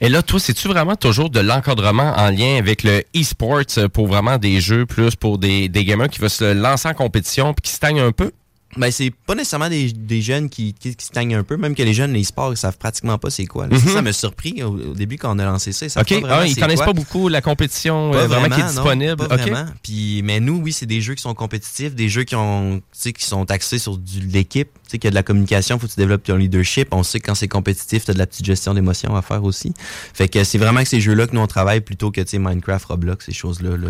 Et là, toi, c'est-tu vraiment toujours de l'encadrement en lien avec le e-sports euh, pour vraiment des jeux plus pour des, des gamers qui veulent se lancer en compétition puis qui stagnent un peu? Ben, c'est pas nécessairement des, des jeunes qui, qui, qui stagnent un peu, même que les jeunes, les sports, ils savent pratiquement pas c'est quoi. Mhm. Ça, ça m'a surpris au, au début quand on a lancé ça. Ils pas Ah, ils connaissent quoi. pas beaucoup la compétition euh, vraiment, qui est non, disponible. pas OK. vraiment. Puis, mais nous, oui, c'est des jeux qui sont compétitifs, des jeux qui ont, qui sont axés sur de l'équipe. Tu sais, qu'il y a de la communication, faut que tu développes ton leadership. On sait que quand c'est compétitif, tu as de la petite gestion d'émotions à faire aussi. Fait que c'est vraiment que ces jeux-là que nous on travaille plutôt que, tu sais, Minecraft, Roblox, ces choses-là. Là.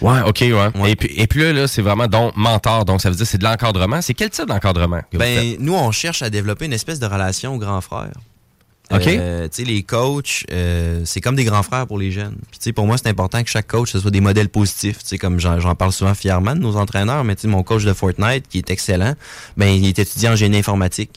Ouais, OK, ouais. Et, puis, et puis là, là c'est vraiment donc mentor. Donc, ça veut dire c'est de l'encadrement. C'est quel type d'encadrement Ben, nous, on cherche à développer une espèce de relation au grand frère. Euh, tu sais, les coachs, euh, c'est comme des grands frères pour les jeunes. Puis, pour moi, c'est important que chaque coach, ce soit des modèles positifs. Tu sais, comme j'en parle souvent fièrement de nos entraîneurs, mais tu sais, mon coach de Fortnite, qui est excellent, ben, il est étudiant en génie informatique.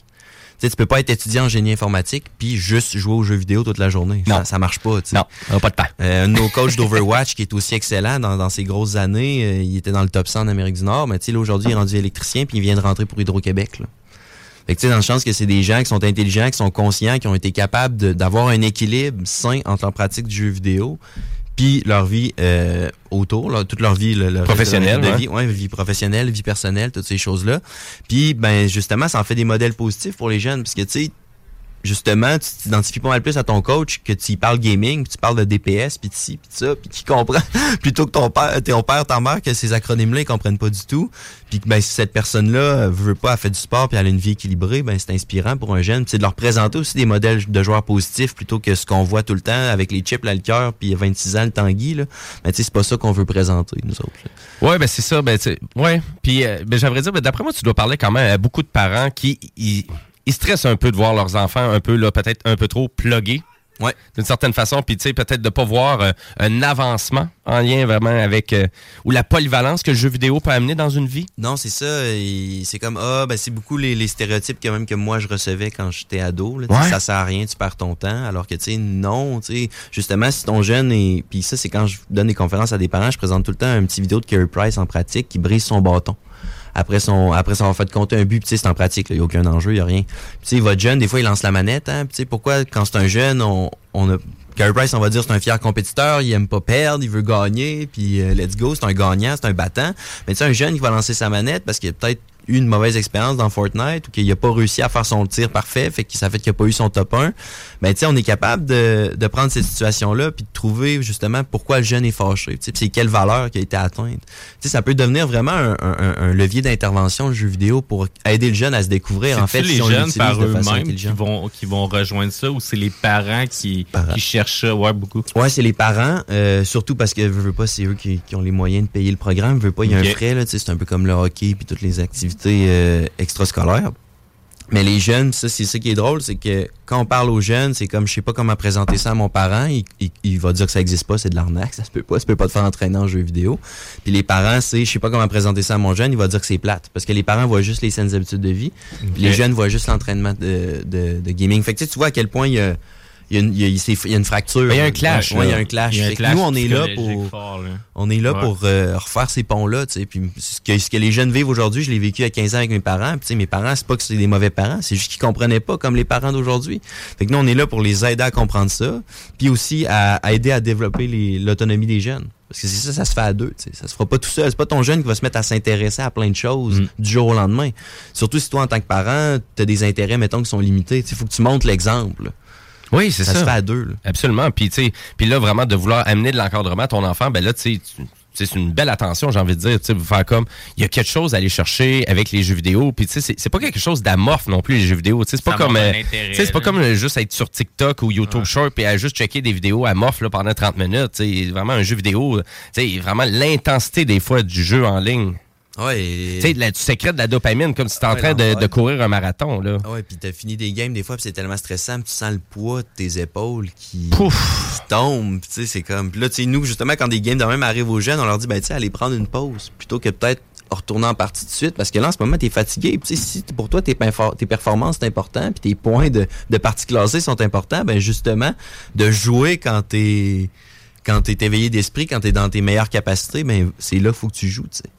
Tu tu peux pas être étudiant en génie informatique puis juste jouer aux jeux vidéo toute la journée. Ça, ça marche pas. Non, pas de temps. Euh, un de nos coachs d'Overwatch, qui est aussi excellent dans, dans ses grosses années, euh, il était dans le top 100 en Amérique du Nord, mais tu sais, là, aujourd'hui, il est rendu électricien puis il vient de rentrer pour Hydro-Québec. Là. Fait que tu sais, dans le sens que c'est des gens qui sont intelligents, qui sont conscients, qui ont été capables d'avoir un équilibre sain entre leur pratique du jeu vidéo puis leur vie euh, autour, là, toute leur vie le, Professionnelle, de, vie, ouais, vie professionnelle, vie personnelle, toutes ces choses-là. Puis ben justement, ça en fait des modèles positifs pour les jeunes parce que tu sais justement, tu t'identifies pas mal plus à ton coach que tu y parles gaming, tu parles de DPS, puis de ci, puis de ça, puis qui comprend plutôt que ton père, ton père, ta mère, que ces acronymes-là, ils comprennent pas du tout. Puis que ben, si cette personne-là euh, veut pas, elle fait du sport, puis elle a une vie équilibrée, ben c'est inspirant pour un jeune. C'est de leur présenter aussi des modèles de joueurs positifs plutôt que ce qu'on voit tout le temps avec les chips, là, le cœur, puis 26 ans, le Tanguy. Là. Ben, tu sais, c'est pas ça qu'on veut présenter, nous autres. là. Ouais, ben c'est ça. Ben, tu ouais. Puis, euh, ben, j'aimerais dire, ben, d'après moi, tu dois parler quand même à beaucoup de parents qui ils stressent un peu de voir leurs enfants un peu, là, peut-être un peu trop plugués. Ouais. D'une certaine façon. Puis, tu sais, peut-être de pas voir euh, un avancement en lien vraiment avec. euh, ou la polyvalence que le jeu vidéo peut amener dans une vie. Non, c'est ça. et C'est comme ah ben c'est beaucoup les, les stéréotypes quand même que moi je recevais quand j'étais ado. Là, Ouais. Ça sert à rien, tu perds ton temps. Alors que tu sais non, tu sais justement si ton jeune est puis ça c'est quand je donne des conférences à des parents, je présente tout le temps un petit vidéo de Carey Price en pratique qui brise son bâton. Après son après ça fait compter un but, c'est en pratique, il y a aucun enjeu, il y a rien. Puis votre jeune des fois il lance la manette hein, pourquoi quand c'est un jeune on on a Carey Price, on va dire, c'est un fier compétiteur, il aime pas perdre, il veut gagner, puis euh, let's go, c'est un gagnant, c'est un battant. Mais tu un jeune qui va lancer sa manette parce qu'il a peut-être eu une mauvaise expérience dans Fortnite ou qu'il a pas réussi à faire son tir parfait, fait que ça fait qu'il a pas eu son top 1. Ben tu sais, on est capable de, de prendre cette situation-là puis de trouver justement pourquoi le jeune est fâché, tu sais, puis c'est quelle valeur qui a été atteinte. Tu sais, ça peut devenir vraiment un, un- un levier d'intervention le jeu vidéo pour aider le jeune à se découvrir en fait si les on jeunes par eux-mêmes qui vont, qui vont rejoindre ça ou c'est les parents qui, qui cherchent ça? Ouais, beaucoup. Ouais, c'est les parents, euh, surtout parce que veux, veux pas, c'est eux qui, qui ont les moyens de payer le programme. Veux pas, il y a un frais là, tu sais, c'est un peu comme le hockey puis toutes les activités euh, extrascolaires. Mais les jeunes, ça c'est ça qui est drôle, c'est que quand on parle aux jeunes, c'est comme je sais pas comment présenter ça à mon parent, il, il- il va dire que ça existe pas, c'est de l'arnaque, ça se peut pas, ça peut pas te faire entraîner en jeu vidéo. Puis les parents, c'est je sais pas comment présenter ça à mon jeune, il va dire que c'est plate parce que les parents voient juste les saines habitudes de vie, puis les jeunes voient juste l'entraînement de, de, de gaming. Fait que tu sais, tu vois à quel point il y a il y a une, il y a- il s'est- il y a une fracture. Il y a un clash, Ouais, il y a un clash. A un nous, on est là pour, fort, là. on est là Ouais. pour euh, refaire ces ponts-là. Puis ce que, ce que les jeunes vivent aujourd'hui, je l'ai vécu à 15 ans avec mes parents. Puis mes parents, c'est pas que c'est des mauvais parents, c'est juste qu'ils comprenaient pas comme les parents d'aujourd'hui. Fait que nous, on est là pour les aider à comprendre ça, puis aussi à, à aider à développer l'autonomie des jeunes. Parce que c'est ça, ça se fait à deux. tu sais. Ça se fera pas tout seul. C'est pas ton jeune qui va se mettre à s'intéresser à plein de choses Mm. du jour au lendemain. Surtout si toi, en tant que parent, tu as des intérêts, mettons, qui sont limités. Il faut que tu montres l'exemple. Oui, c'est ça. Ça se fait à deux. là. Absolument. Puis, tu sais, puis là, vraiment, de vouloir amener de l'encadrement à ton enfant, ben là, tu sais, tu- tu sais, c'est une belle attention, j'ai envie de dire. Tu sais, vous faire comme, il y a quelque chose à aller chercher avec les jeux vidéo. Puis, tu sais, c'est- c'est pas quelque chose d'amorphe non plus, les jeux vidéo. Tu sais, c'est pas Ça comme, euh, intérêt, tu sais, c'est pas comme euh, juste être sur TikTok ou YouTube Short et à juste checker des vidéos amorphes là, pendant 30 minutes. Tu sais, vraiment un jeu vidéo. Tu sais, vraiment l'intensité des fois du jeu en ligne. Ouais. Tu sais, tu sécrètes de la dopamine comme si tu en train de, de courir un marathon, là. Ah ouais, puis t'as fini des games des fois, puis c'est tellement stressant, tu sens le poids de tes épaules qui, qui tombe, tu sais, c'est comme... Puis là, tu sais, nous, justement, quand des games de même arrivent aux jeunes, on leur dit, ben, tu sais, allez prendre une pause, plutôt que peut-être retourner en partie de suite, parce que là, en ce moment, t'es fatigué, puis tu sais, si pour toi, tes, performances, c'est important, puis tes points de, de partie classée sont importants, ben, justement, de jouer quand t'es... Quand t'es éveillé d'esprit, quand t'es dans tes meilleures capacités, ben, c'est là qu'il faut que tu joues, tu sais.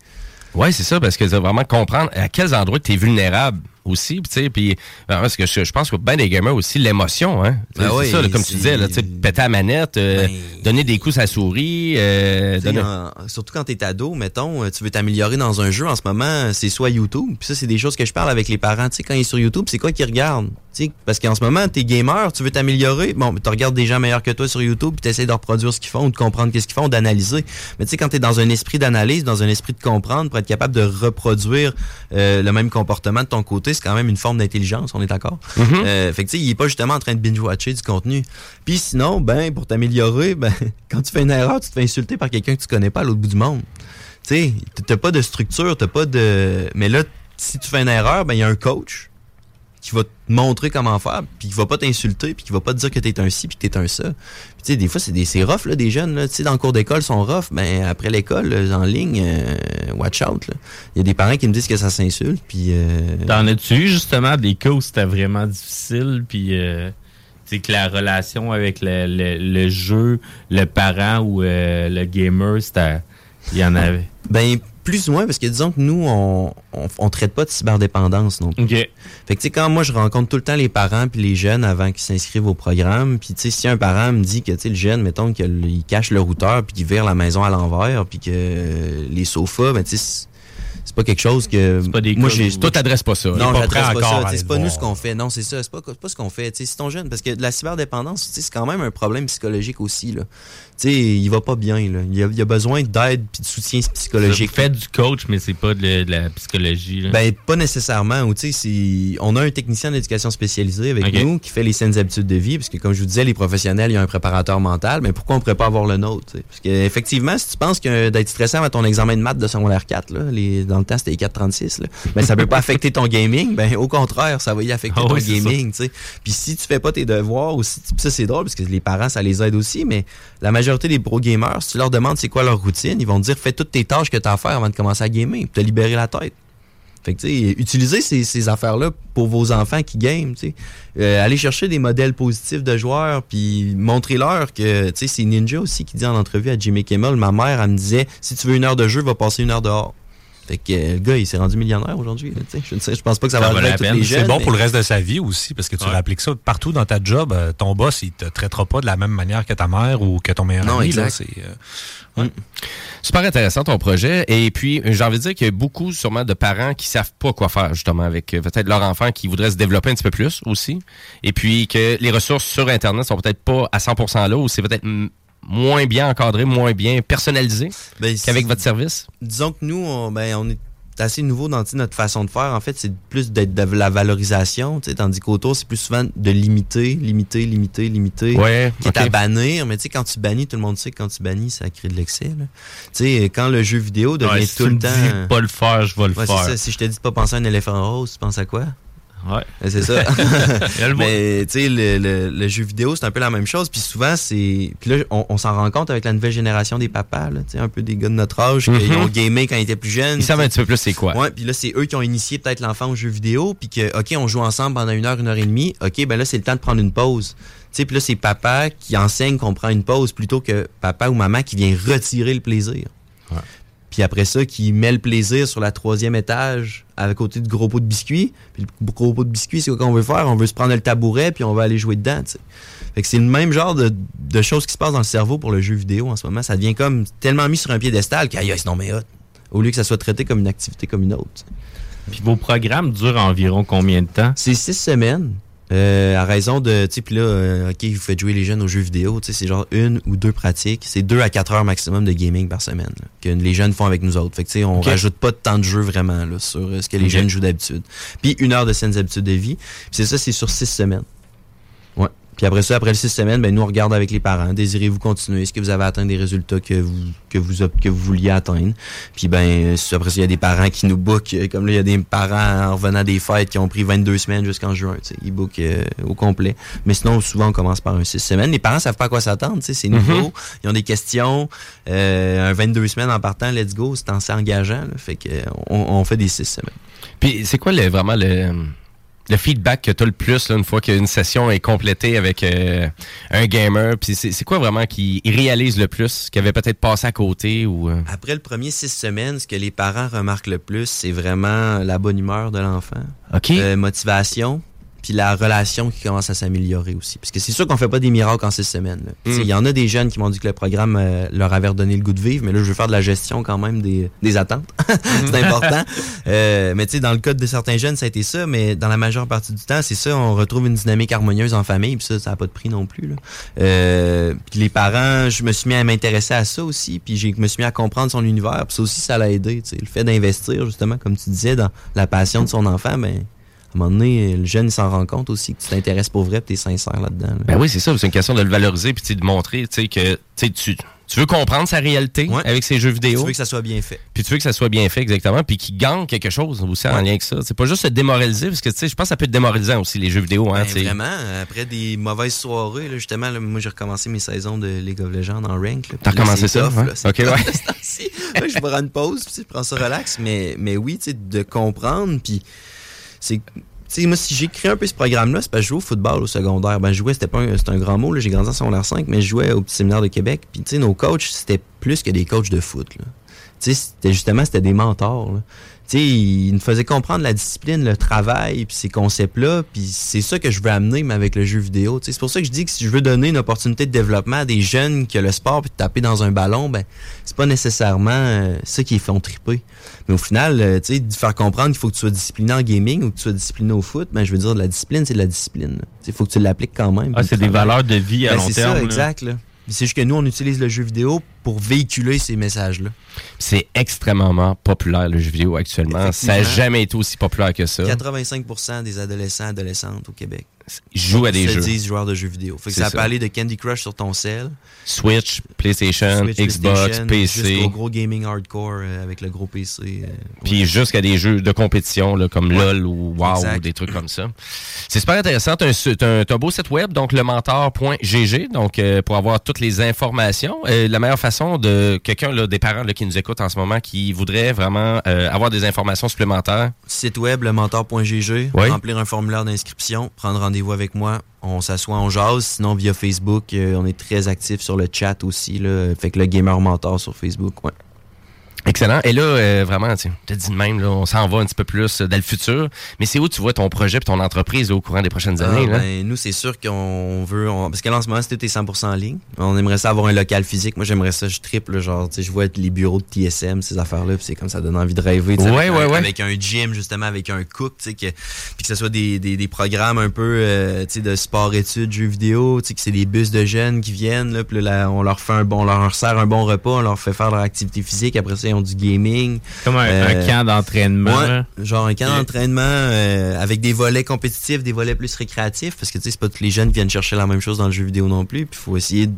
Oui, c'est ça, parce que dois vraiment comprendre à quels endroits tu es vulnérable aussi. Puis, tu sais, puis, parce que je, je pense que ben des gamers aussi, l'émotion, hein. Ben oui, ça, là, comme tu disais, là, péter la manette, euh, donner des coups à la souris, euh, donner- en- surtout quand t'es ado, mettons, euh, tu veux t'améliorer dans un jeu en ce moment, c'est soit YouTube. Puis ça, c'est des choses que je parle avec les parents. Tu sais, quand ils sont sur YouTube, c'est quoi qu'ils regardent? Tu sais, parce qu'en ce moment, t'es gamer, tu veux t'améliorer. Bon, tu regardes des gens meilleurs que toi sur YouTube, puis t'essaies de reproduire ce qu'ils font ou de comprendre qu'est-ce qu'ils font, d'analyser. Mais tu sais, quand t'es dans un esprit d'analyse, dans un esprit de comprendre, pour être capable de reproduire euh, le même comportement de ton côté, c'est quand même une forme d'intelligence, on est d'accord? Mhm. Euh, fait que tu sais, il est pas justement en train de binge-watcher du contenu. Puis sinon, ben, pour t'améliorer, ben, quand tu fais une erreur, tu te fais insulter par quelqu'un que tu connais pas à l'autre bout du monde. Tu sais, t'as pas de structure, t'as pas de. Mais là, si tu fais une erreur, ben, il y a un coach qui va te montrer comment faire, puis qui va pas t'insulter, puis qui va pas te dire que t'es un ci, puis que t'es un ça. Puis tu sais, des fois, c'est des c'est rough, là, des jeunes, là. Tu sais, dans le cours d'école, ils sont rough, mais après l'école, en ligne, euh, watch out, là. Il y a des parents qui me disent que ça s'insulte, puis. euh, T'en as-tu eu justement des cas où c'était vraiment difficile, puis euh, tu que la relation avec le, le- le jeu, le parent ou euh, le gamer, c'était. Il y en avait? Ben, plus ou moins, parce que disons que nous, on, on, on traite pas de cyberdépendance non plus. Fait que, tu sais, quand moi, je rencontre tout le temps les parents puis les jeunes avant qu'ils s'inscrivent au programme, puis, tu sais, si un parent me dit que, tu sais, le jeune, mettons, qu'il cache le routeur puis qu'il vire la maison à l'envers puis que euh, les sofas, ben, tu sais, c'est- pas quelque chose que. moi, j'ai. Toi, t'adresses pas ça. Non, pas j'adresse pas ça. C'est pas nous ce qu'on fait. Non, c'est ça. C'est pas, pas ce qu'on fait. Tu sais, c'est ton jeune. Parce que la cyberdépendance, tu sais, c'est quand même un problème psychologique aussi. Là. Sais, il va pas bien. Là. Il, a, il a besoin d'aide puis de soutien psychologique. Faites du coach, mais c'est pas de, la- de la psychologie. là. Ben, pas nécessairement. ou on a un technicien d'éducation spécialisé avec nous qui fait les saines habitudes de vie, parce que comme je vous disais, les professionnels, il y a un préparateur mental, mais pourquoi on pourrait pas avoir le nôtre? tu sais? Parce qu'effectivement, si tu penses que d'être stressant à ton examen de maths de secondaire 4, là, les, dans le temps c'était les 436, là, ben, ça peut pas affecter ton gaming, ben au contraire, ça va y affecter Ah ton oui, gaming. Puis si tu fais pas tes devoirs, aussi, puis ça c'est drôle, parce que les parents, ça les aide aussi, mais la majorité des pro gamers, si tu leur demandes c'est quoi leur routine, ils vont te dire fais toutes tes tâches que tu as à faire avant de commencer à gamer, pour te libérer la tête. Utilisez ces, affaires-là pour vos enfants qui game. Euh, allez chercher des modèles positifs de joueurs, puis montrez-leur que, c'est Ninja aussi qui dit en entrevue à Jimmy Kimmel, ma mère, elle me disait, si tu veux une heure de jeu, va passer une heure dehors. Fait que euh, le gars, il s'est rendu millionnaire aujourd'hui. là. Je ne sais, je pense pas que ça, va arriver à tous les jeunes. C'est bon mais- pour le reste de sa vie aussi, parce que tu appliques ça partout dans ta job. euh, ton boss, il te traitera pas de la même manière que ta mère ou que ton meilleur Non, ami. là. exact. C'est, euh, Super intéressant ton projet. Et puis, j'ai envie de dire qu'il y a beaucoup sûrement de parents qui savent pas quoi faire justement avec peut-être leur enfant qui voudrait se développer un petit peu plus aussi. Et puis que les ressources sur Internet sont peut-être pas à 100% là ou c'est peut-être mm, moins bien encadré, moins bien personnalisé Ben, qu'avec votre service? Disons que nous, on, ben, on est assez nouveau dans notre façon de faire. En fait, c'est plus d'être de la valorisation, tandis qu'autour, c'est plus souvent de limiter, limiter, limiter, limiter. Ouais, qui est à bannir. Mais tu sais, quand tu bannis, tout le monde sait que quand tu bannis, ça crée de l'excès. Tu sais, quand le jeu vidéo devient Ouais, si tout tu le temps. de pas le faire, je vais le Ouais, faire. ça. Si je te dis de pas penser à un éléphant rose, tu penses à quoi? Ouais. C'est ça. Mais tu sais, le, le- le jeu vidéo, c'est un peu la même chose. Puis souvent, c'est. Puis là, on, on s'en rend compte avec la nouvelle génération des papas, là, un peu des gars de notre âge, qui Mhm. ont gamé quand ils étaient plus jeunes. Ils savent un petit peu plus c'est quoi. Ouais, puis là, c'est eux qui ont initié peut-être l'enfant au jeu vidéo, puis que, OK, on joue ensemble pendant une heure, une heure et demie. OK, ben là, c'est le temps de prendre une pause. Tu sais, puis là, c'est papa qui enseigne qu'on prend une pause plutôt que papa ou maman qui vient retirer le plaisir. Puis après ça, qui met le plaisir sur la troisième étage à côté de gros pot de biscuits. Puis le gros pot de biscuits, c'est quoi qu'on veut faire? On veut se prendre le tabouret, puis on va aller jouer dedans. Fait que c'est le même genre de, de choses qui se passent dans le cerveau pour le jeu vidéo en ce moment. Ça devient comme tellement mis sur un piédestal qu'aïe, aïe, c'est non mais hot. Au lieu que ça soit traité comme une activité comme une autre. Puis vos programmes durent environ combien de temps? C'est six semaines. Euh, à raison de, tu sais, là, euh, OK, vous faites jouer les jeunes aux jeux vidéo, tu sais, c'est genre une ou deux pratiques. C'est deux à quatre heures maximum de gaming par semaine là, que les jeunes font avec nous autres. Fait que, tu sais, on rajoute pas de temps de jeu vraiment là, sur euh, ce que les jeunes jouent d'habitude. Puis une heure de saines habitudes de vie. Puis c'est ça, c'est sur six semaines. Puis après ça, après les six semaines, ben, nous, on regarde avec les parents. Désirez-vous continuer? Est-ce que vous avez atteint des résultats que vous, que vous, que vous vouliez atteindre? Puis ben, après ça, il y a des parents qui nous bookent. Comme là, il y a des parents en revenant des fêtes qui ont pris 22 semaines jusqu'en juin. Ils bookent euh, au complet. Mais sinon, souvent, on commence par un six semaines. Les parents savent pas à quoi s'attendre. C'est nouveau. Ils ont des questions. Euh, un 22 semaines en partant, let's go. C'est assez engageant. là. Fait que, on, on fait des six semaines. Puis c'est quoi le, vraiment le, le feedback que tu as le plus là, une fois qu'une session est complétée avec euh, un gamer? Puis c'est quoi vraiment qui réalise le plus, qui avait peut-être passé à côté ou... euh? Après le premier six semaines, ce que les parents remarquent le plus, c'est vraiment la bonne humeur de l'enfant. OK. Euh, motivation. Puis la relation qui commence à s'améliorer aussi. Parce que c'est sûr qu'on fait pas des miracles en six semaines. sais, Il Mm. y en a des jeunes qui m'ont dit que le programme euh, leur avait redonné le goût de vivre, mais là, je veux faire de la gestion quand même des, des attentes. c'est important. Euh, mais tu sais, dans le cas de certains jeunes, ça a été ça, mais dans la majeure partie du temps, c'est ça, on retrouve une dynamique harmonieuse en famille, puis ça, ça n'a pas de prix non plus. Là. Euh, puis les parents, je me suis mis à m'intéresser à ça aussi, puis je me suis mis à comprendre son univers, puis ça aussi, ça l'a aidé. Le fait d'investir, justement, comme tu disais, dans la passion de son enfant, ben, un moment donné, le jeune, il s'en rend compte aussi que tu t'intéresses pour vrai, tu es sincère là-dedans. là. Ben oui, c'est ça. C'est une question de le valoriser puis de montrer que tu, veux comprendre sa réalité avec ses jeux vidéo. Tu veux que ça soit bien fait. Puis tu veux que ça soit bien fait, exactement. Puis qu'il gagne quelque chose aussi en lien avec ça. C'est pas juste se démoraliser, parce que je pense que ça peut être démoralisant aussi, les jeux vidéo. Hein, Ben, vraiment, après des mauvaises soirées, là, justement, là, moi j'ai recommencé mes saisons de League of Legends en rank. T'as recommencé ça, tough, ouais? c'est Ok, ouais. je prends une pause, puis je prends ça relax, mais, mais oui, de comprendre, puis c'est. Moi, si j'ai créé un peu ce programme-là, c'est parce que je jouais au football au secondaire. Ben, je jouais, c'était pas un, grand mot, j'ai grandi en secondaire 5, mais je jouais au petit séminaire de Québec. Puis, tu sais, nos coachs, c'était plus que des coachs de foot. Tu sais, c'était justement, c'était des mentors. Tu sais, ils nous faisaient comprendre la discipline, le travail, puis ces concepts-là, puis c'est ça que je veux amener, mais avec le jeu vidéo. Tu c'est pour ça que je dis que si je veux donner une opportunité de développement à des jeunes qui ont le sport, puis taper dans un ballon, ben, c'est pas nécessairement euh, ça qui les font triper. Mais au final, euh, tu sais, de faire comprendre qu'il faut que tu sois discipliné en gaming ou que tu sois discipliné au foot, ben, je veux dire, la discipline, c'est de la discipline. Il faut que tu l'appliques quand même. Ah, c'est des valeurs de vie à Ben, long c'est terme, Ça, là. exact. Là. C'est juste que nous, on utilise le jeu vidéo pour véhiculer ces messages-là. C'est extrêmement populaire, le jeu vidéo, actuellement. Ça n'a jamais été aussi populaire que ça. 85% des adolescents adolescentes au Québec jouent à des se jeux. disent joueurs de jeux vidéo. Fait que ça, ça. peut aller de Candy Crush sur ton cell, Switch, PlayStation, Switch, Xbox, PlayStation, PC. jusqu'au gros gaming hardcore euh, avec le gros PC. euh, Puis jusqu'à des jeux de compétition là, comme Ouais. LOL ou WoW Exact. ou des trucs comme ça. C'est super intéressant. T'as un, beau site web, donc le mentor.gg, donc euh, pour avoir toutes les informations. La meilleure façon de quelqu'un, là, des parents là, qui nous écoutent en ce moment, qui voudrait vraiment avoir des informations supplémentaires. Site web, le mentor.gg, Oui. remplir un formulaire d'inscription, prendre rendez-vous avec moi. On s'assoit, on jase. Sinon, via Facebook, euh, on est très actif sur le chat aussi. Là, fait que le Gamer Mentor sur Facebook, ouais. Excellent. Et là, euh, vraiment, tu as dit de même, là, on s'en va un petit peu plus euh, dans le futur. Mais c'est où tu vois ton projet et ton entreprise au courant des prochaines Ah, années? là? ben, nous, c'est sûr qu'on veut. on- parce que là, en ce moment, c'était 100% en ligne. On aimerait ça avoir un local physique. Moi, j'aimerais ça, je triple. Genre, tu sais, je vois les bureaux de TSM, ces affaires-là. Puis c'est comme ça donne envie de rêver. Ouais, avec, ouais, un, ouais. avec un gym, justement, avec un cook. tu sais, Que, puis que ce soit des, des, des programmes un peu euh, tu sais, de sport-études, jeux vidéo. tu sais, Que c'est des bus de jeunes qui viennent. Là, puis là, on leur fait un bon, on leur sert un bon repas. On leur fait faire leur activité physique. Après ça, ont du gaming. Comme un, Euh, un camp d'entraînement. Ouais, genre un camp d'entraînement euh, avec des volets compétitifs, des volets plus récréatifs, parce que tu sais, c'est pas tous les jeunes qui viennent chercher la même chose dans le jeu vidéo non plus. Puis il faut essayer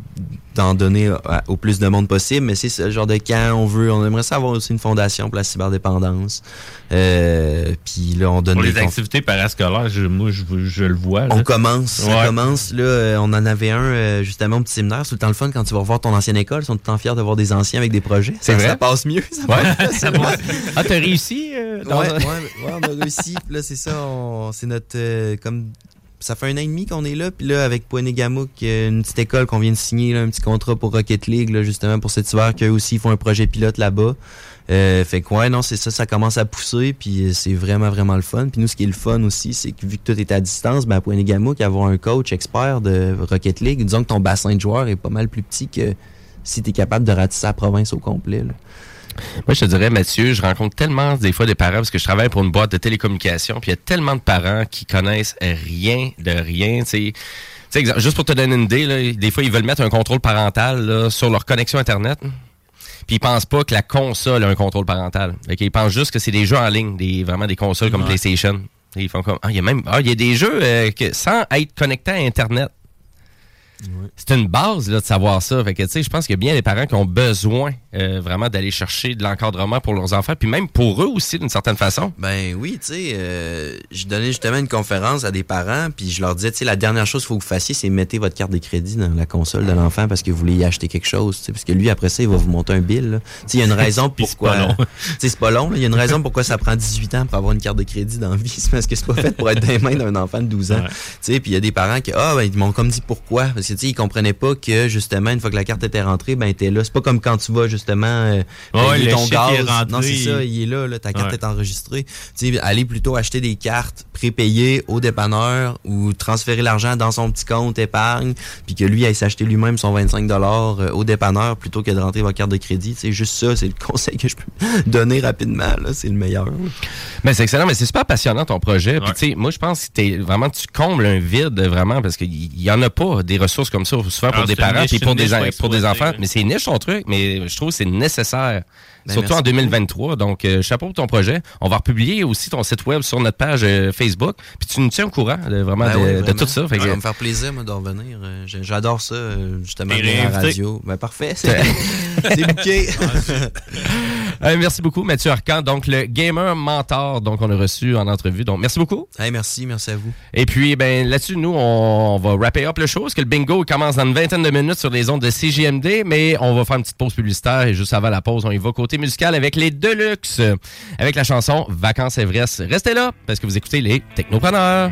d'en donner à- au plus de monde possible. Mais c'est ce genre de camp, on veut, on aimerait ça avoir aussi une fondation pour la cyberdépendance. Euh, puis là, on donne Pour les activités parascolaires, je- moi, je, je le vois. là. on commence, on commence. Là, euh, on en avait un euh, justement au petit séminaire. C'est tout le temps le fun quand tu vas revoir ton ancienne école. Ils sont tout le temps fiers de voir des anciens avec des projets. C'est Ça- vrai? Ça passe mieux. Ça Ouais. passe Ça passe- Ah, t'as réussi? euh, dans ouais, un- ouais, ouais, on a réussi. Puis là, c'est ça. C'est notre. euh, comme ça fait un an et demi qu'on est là. Puis là, avec Poinégamouk, une petite école qu'on vient de signer, là, un petit contrat pour Rocket League, là, justement, pour cet hiver, qu'eux aussi font un projet pilote là-bas. Euh, fait que, ouais, non, c'est ça, ça commence à pousser. Puis c'est vraiment, vraiment le fun. Puis nous, ce qui est le fun aussi, c'est que vu que tout est à distance, ben, à Poinégamouk, avoir un coach expert de Rocket League, disons que ton bassin de joueurs est pas mal plus petit que si tu es capable de ratisser la province au complet. là. Moi, je te dirais, Mathieu, je rencontre tellement des fois des parents parce que je travaille pour une boîte de télécommunications, puis il y a tellement de parents qui connaissent rien de rien. tu sais. Exemple, juste pour te donner une idée, là, des fois, ils veulent mettre un contrôle parental là, sur leur connexion Internet. Puis ils pensent pas que la console a un contrôle parental. Qu'ils pensent juste que c'est des jeux en ligne, des, vraiment des consoles comme. PlayStation. Et ils font comme, ah, il y a même, ah, il y a des jeux euh, que, sans être connecté à Internet. C'est une base là, de savoir ça. Fait que, tu sais, je pense qu'il y a bien des parents qui ont besoin euh, vraiment d'aller chercher de l'encadrement pour leurs enfants, puis même pour eux aussi, d'une certaine façon. Ben oui, tu sais, euh, je donnais justement une conférence à des parents, puis je leur disais, tu sais, la dernière chose qu'il faut que vous fassiez, c'est mettez votre carte de crédit dans la console de l'enfant parce que vous voulez y acheter quelque chose, tu sais, parce que lui, après ça, il va vous monter un bill. là. Tu sais, il y a une raison pourquoi... pas long. Tu sais, c'est pas long, là. il y a une raison pourquoi ça prend 18 ans pour avoir une carte de crédit dans la vie, c'est parce que c'est pas fait pour être dans les mains d'un enfant de 12 ans. Ouais. Tu sais, puis il y a des parents qui, ah, ben, ils m'ont comme dit pourquoi, parce sais, ils comprenaient pas que, justement, une fois que la carte était rentrée, ben, t'es là. C'est pas comme quand tu vas, justement, euh, Ouais, payer le ton gaz. est rentré, non, c'est ça, il- il est là, là, ta carte Ouais. est enregistrée. Tu sais, aller plutôt acheter des cartes prépayées au dépanneur ou transférer l'argent dans son petit compte épargne, puis que lui aille s'acheter lui-même son 25 euh, au dépanneur plutôt que de rentrer votre carte de crédit. C'est juste ça, c'est le conseil que je peux donner rapidement, là, c'est le meilleur. Mais c'est excellent, mais c'est super passionnant ton projet. Puis Ouais. tu sais, moi je pense que t'es vraiment tu combles un vide vraiment parce qu'il y, y en a pas des ressources comme ça souvent pour Ah, des parents puis pour des pour des enfants. Mais c'est niche ton truc, mais je trouve que c'est nécessaire. Ben, Surtout merci en 2023. Donc, euh, chapeau pour ton projet. On va republier aussi ton site web sur notre page euh, Facebook. Puis tu nous tiens au courant de, vraiment, Ben de, oui, de tout ça. Fait que- Ça va me faire plaisir, moi, d'en revenir. Euh, J'adore ça, euh, justement, de la radio. Ben, parfait. C'est bouqué. Euh, merci beaucoup, Mathieu Arcan. Donc, le gamer mentor, donc on a reçu en entrevue. Donc, merci beaucoup. Hey, merci, merci à vous. Et puis, ben là-dessus, nous, on, on va wrapper up le show, parce que le bingo commence dans une vingtaine de minutes sur les ondes de CGMD, mais on va faire une petite pause publicitaire et juste avant la pause, on y va côté musical avec les Deluxe, avec la chanson Vacances Everest. Restez là, parce que vous écoutez les Technopreneurs.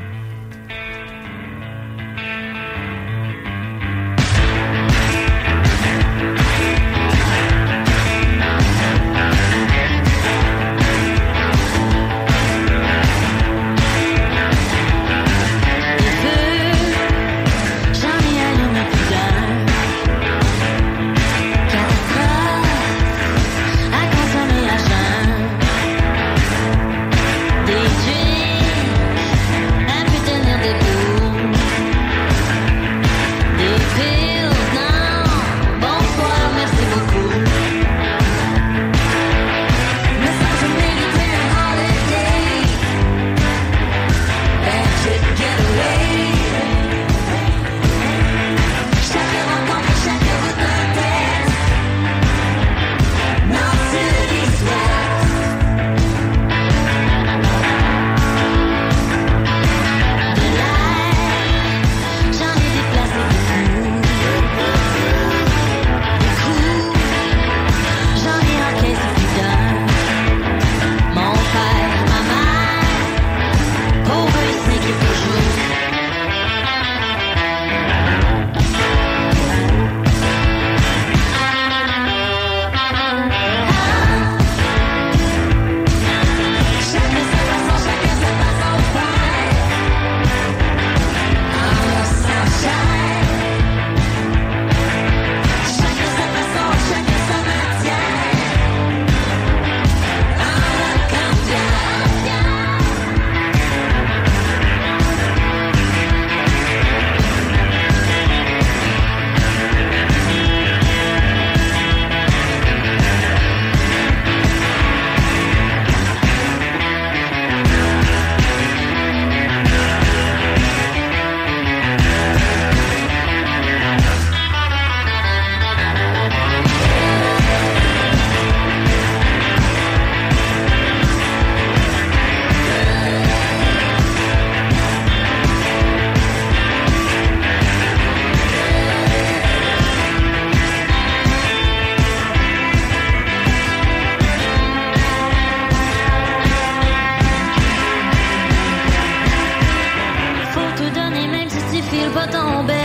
Pas ton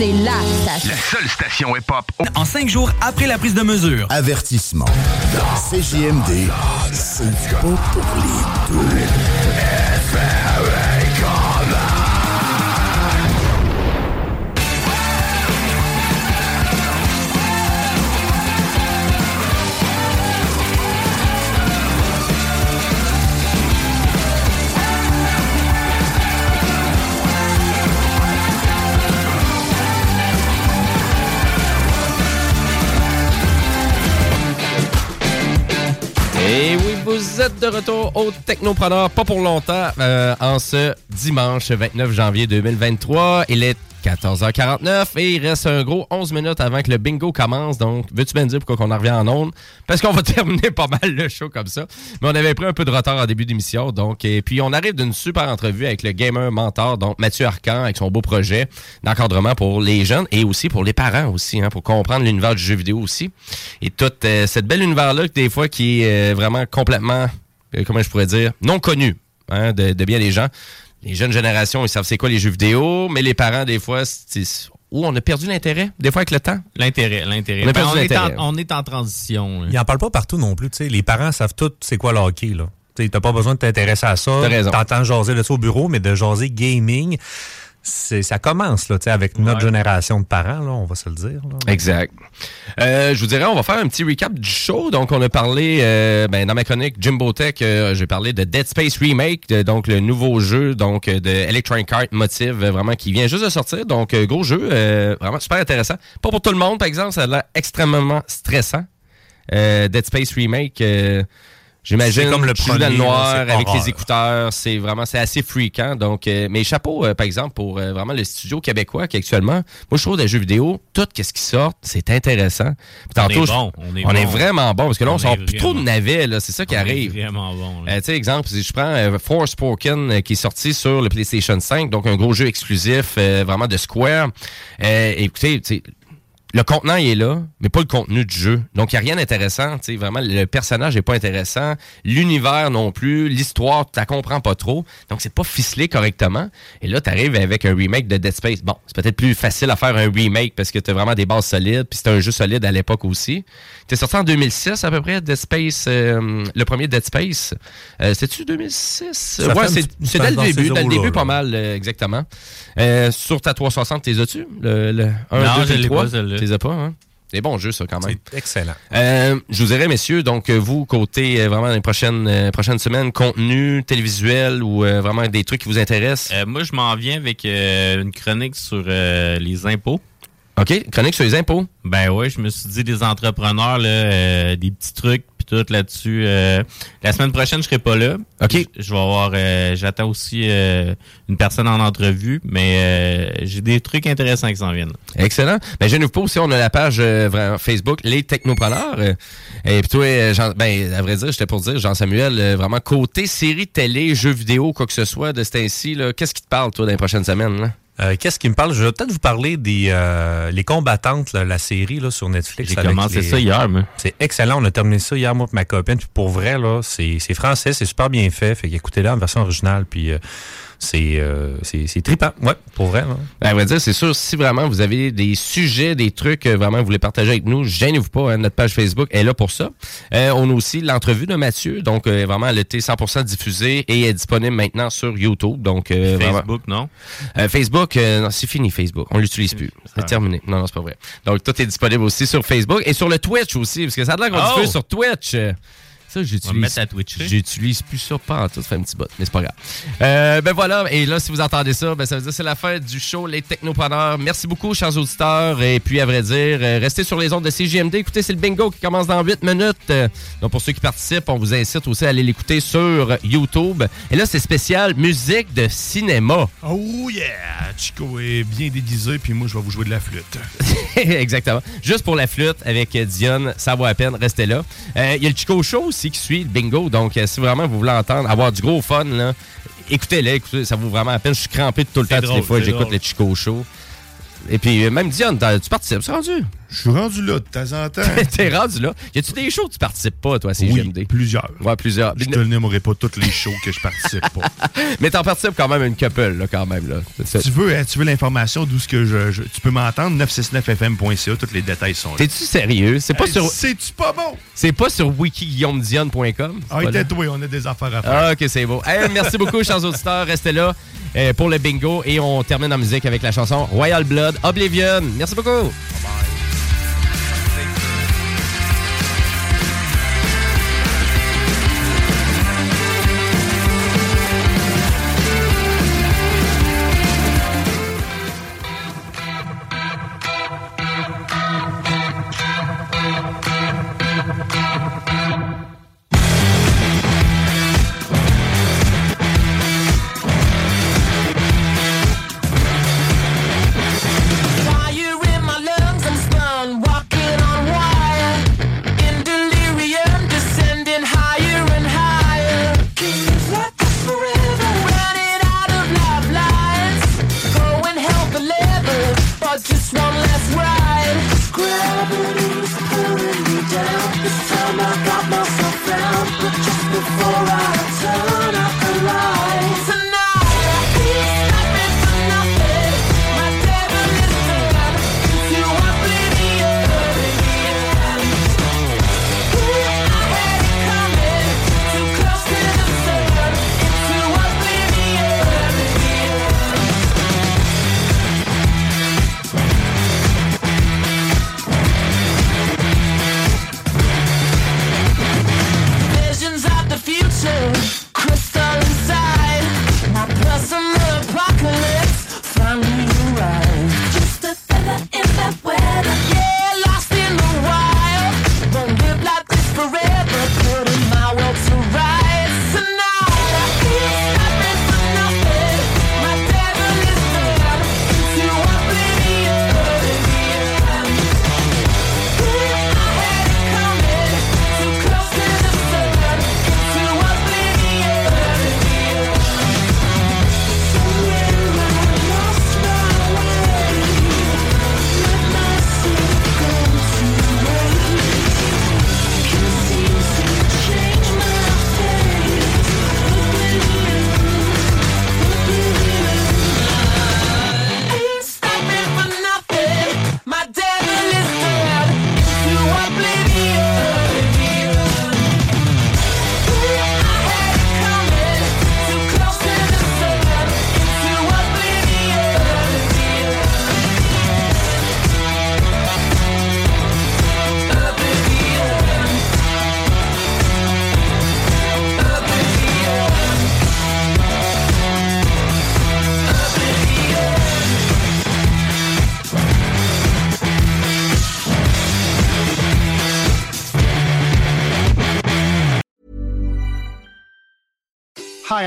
c'est la station. seule station hip-hop. En cinq jours après la prise de mesure. Avertissement. CJMD, c'est pas pour les deux. De retour au Technopreneur, pas pour longtemps, euh, en ce dimanche 29 janvier 2023. Il est 14h49 et il reste un gros 11 minutes avant que le bingo commence. Donc, veux-tu bien dire pourquoi on en revient en ondes? Parce qu'on va terminer pas mal le show comme ça. Mais on avait pris un peu de retard en début d'émission. Donc, et puis on arrive d'une super entrevue avec le gamer mentor, donc Mathieu Arcan, avec son beau projet d'encadrement pour les jeunes et aussi pour les parents aussi, hein, pour comprendre l'univers du jeu vidéo aussi. Et toute euh, cette belle univers-là, des fois, qui est euh, vraiment complètement, comment je pourrais dire, non connu hein, de, de bien des gens les jeunes générations, ils savent c'est quoi les jeux vidéo, mais les parents, des fois, c'est... Où on a perdu l'intérêt, des fois avec le temps. L'intérêt, l'intérêt. On Ben, on, est en, l'intérêt. on est en transition. là. Il en parle pas partout non plus. tu sais. Les parents savent tout c'est quoi le hockey. Là. Tu n'as pas besoin de t'intéresser à ça. T'as raison. T'entends jaser de ça au bureau, mais de jaser gaming, ça commence là, tu sais, avec notre génération de parents, là, on va se le dire. là. Exact. Euh, je vous dirais, on va faire un petit recap du show. Donc, on a parlé, euh, ben, dans ma chronique Jimbo Tech, euh, j'ai parlé de Dead Space Remake, de- donc le nouveau jeu donc euh, de Electronic Arts Motive, vraiment qui vient juste de sortir. Donc, gros jeu, vraiment super intéressant. Pas pour tout le monde, par exemple, ça a l'air extrêmement stressant. Dead Space Remake, euh, j'imagine comme le dans premier, là, noir avec horreur. les écouteurs, c'est vraiment c'est assez freakant. Donc, euh, mais chapeau, euh, par exemple, pour euh, vraiment le studio québécois qui actuellement, moi je trouve des jeux vidéo, tout ce qui sort, c'est intéressant. Puis On tantôt, est je- bon, on est bon. vraiment bon parce que là on, On sort plus trop de navets, c'est ça qui On est arrive. vraiment bon. Euh, tu sais, exemple, si je prends euh, Forspoken qui est sorti sur le PlayStation 5, donc un gros jeu exclusif euh, vraiment de Square. Euh, écoutez, tu sais, le contenant il est là, mais pas le contenu du jeu. Donc il n'y a rien d'intéressant. Vraiment, le personnage n'est pas intéressant. L'univers non plus. L'histoire, tu la comprends pas trop. Donc c'est pas ficelé correctement. Et là, tu avec un remake de Dead Space. Bon, c'est peut-être plus facile à faire un remake parce que tu as vraiment des bases solides. Puis c'était un jeu solide à l'époque aussi. Tu sorti en 2006 à peu près, Dead Space, euh, le premier Dead Space. Euh, C'est-tu 2006? Ça ouais, c'est dès le début. Dès le début, là. pas mal, euh, exactement. Euh, sur ta 360, t'es as-tu? Le, le 1, Non, 2, je et l'ai 3? pas, celle-là. T'es as pas, hein? Des bons jeux, ça, quand même. C'est excellent. Euh, je vous dirais, messieurs, donc vous, côté euh, vraiment les prochaines, euh, prochaines semaines, contenu, télévisuel ou euh, vraiment des trucs qui vous intéressent? Euh, moi, je m'en viens avec euh, une chronique sur euh, les impôts. OK, chronique sur les impôts. Ben ouais, je me suis dit des entrepreneurs, là, euh, des petits trucs puis tout là-dessus. Euh, la semaine prochaine, je serai pas là. OK. Je, je vais avoir, euh, j'attends aussi euh, une personne en entrevue, mais euh, j'ai des trucs intéressants qui s'en viennent. Excellent. Ben, je ne pas aussi, on a la page euh, Facebook, Les Technopreneurs. Et puis toi, Jean, ben, à vrai dire, j'étais pour dire, Jean-Samuel, euh, vraiment côté série télé, jeux vidéo, quoi que ce soit de ce temps-ci, qu'est-ce qui te parle, toi, dans les prochaines semaines? Là? Euh, Qu'est-ce qui me parle? Je vais peut-être vous parler des euh, les combattantes, là, la série là, sur Netflix. J'ai commencé les- ça hier, moi. C'est excellent. On a terminé ça hier, moi et ma copine. Puis pour vrai, là, c'est c'est français, c'est super bien fait. Fait qu'écoutez-la en version originale. Puis euh, c'est euh, c'est c'est trippant. Ouais, pour vrai. là. Ben, à vrai dire, c'est sûr, si vraiment vous avez des sujets, des trucs, euh, vraiment, vous voulez partager avec nous, gênez-vous pas, hein, notre page Facebook est là pour ça. Euh, on a aussi l'entrevue de Mathieu, donc euh, vraiment, elle a été 100% diffusée et est disponible maintenant sur YouTube. Donc, euh, vraiment- Facebook, non? Euh, Facebook, euh, non, c'est fini Facebook. On l'utilise plus. C'est terminé. Non, non, c'est pas vrai. Donc, tout est disponible aussi sur Facebook et sur le Twitch aussi, parce que ça a l'air qu'on Oh! diffuse sur Twitch. Ça, j'utilise. J'utilise plus ça pas en tout. Ça fait un petit bot, mais c'est pas grave. Euh, ben voilà. Et là, si vous entendez ça, ben ça veut dire que c'est la fin du show Les Technopreneurs. Merci beaucoup, chers auditeurs. Et puis, à vrai dire, euh, restez sur les ondes de CGMD. Écoutez, c'est le bingo qui commence dans 8 minutes. Euh, Donc, pour ceux qui participent, on vous incite aussi à aller l'écouter sur YouTube. Et là, c'est spécial musique de cinéma. Oh yeah! Chico est bien déguisé, puis moi, je vais vous jouer de la flûte. Exactement. Juste pour la flûte avec Dionne, ça vaut à peine, restez là. Euh, Il y a le Chico Show aussi qui suit, le bingo. Donc, euh, si vraiment vous voulez entendre, avoir du gros fun, là, écoutez-le, écoutez, ça vaut vraiment la peine. Je suis crampé tout le temps, toutes les drôle, fois j'écoute drôle. le Chico Show. Et puis, euh, même Dionne, t'as- tu participes, c'est rendu? Je suis rendu là de temps en temps. T'es rendu là. Y a-tu des shows que tu participes pas, toi, à Oui, CGMD? plusieurs. Ouais, plusieurs. Je te nommerai pas tous les shows que je participe pas. Mais t'en participes quand même une couple, là, quand même, là. Si tu veux, hein, tu veux l'information d'où ce que je, je- tu peux m'entendre 969fm.ca, tous les détails sont là. T'es-tu sérieux? C'est pas Hey, sur. C'est-tu pas bon? C'est pas sur wikiguillaumedion.com? Ah, tais-toi, on a des affaires à faire. Ah, ok, c'est beau. Hey, merci beaucoup, chers auditeurs. Restez là euh, pour le bingo et on termine en musique avec la chanson Royal Blood Oblivion. Merci beaucoup. Hi,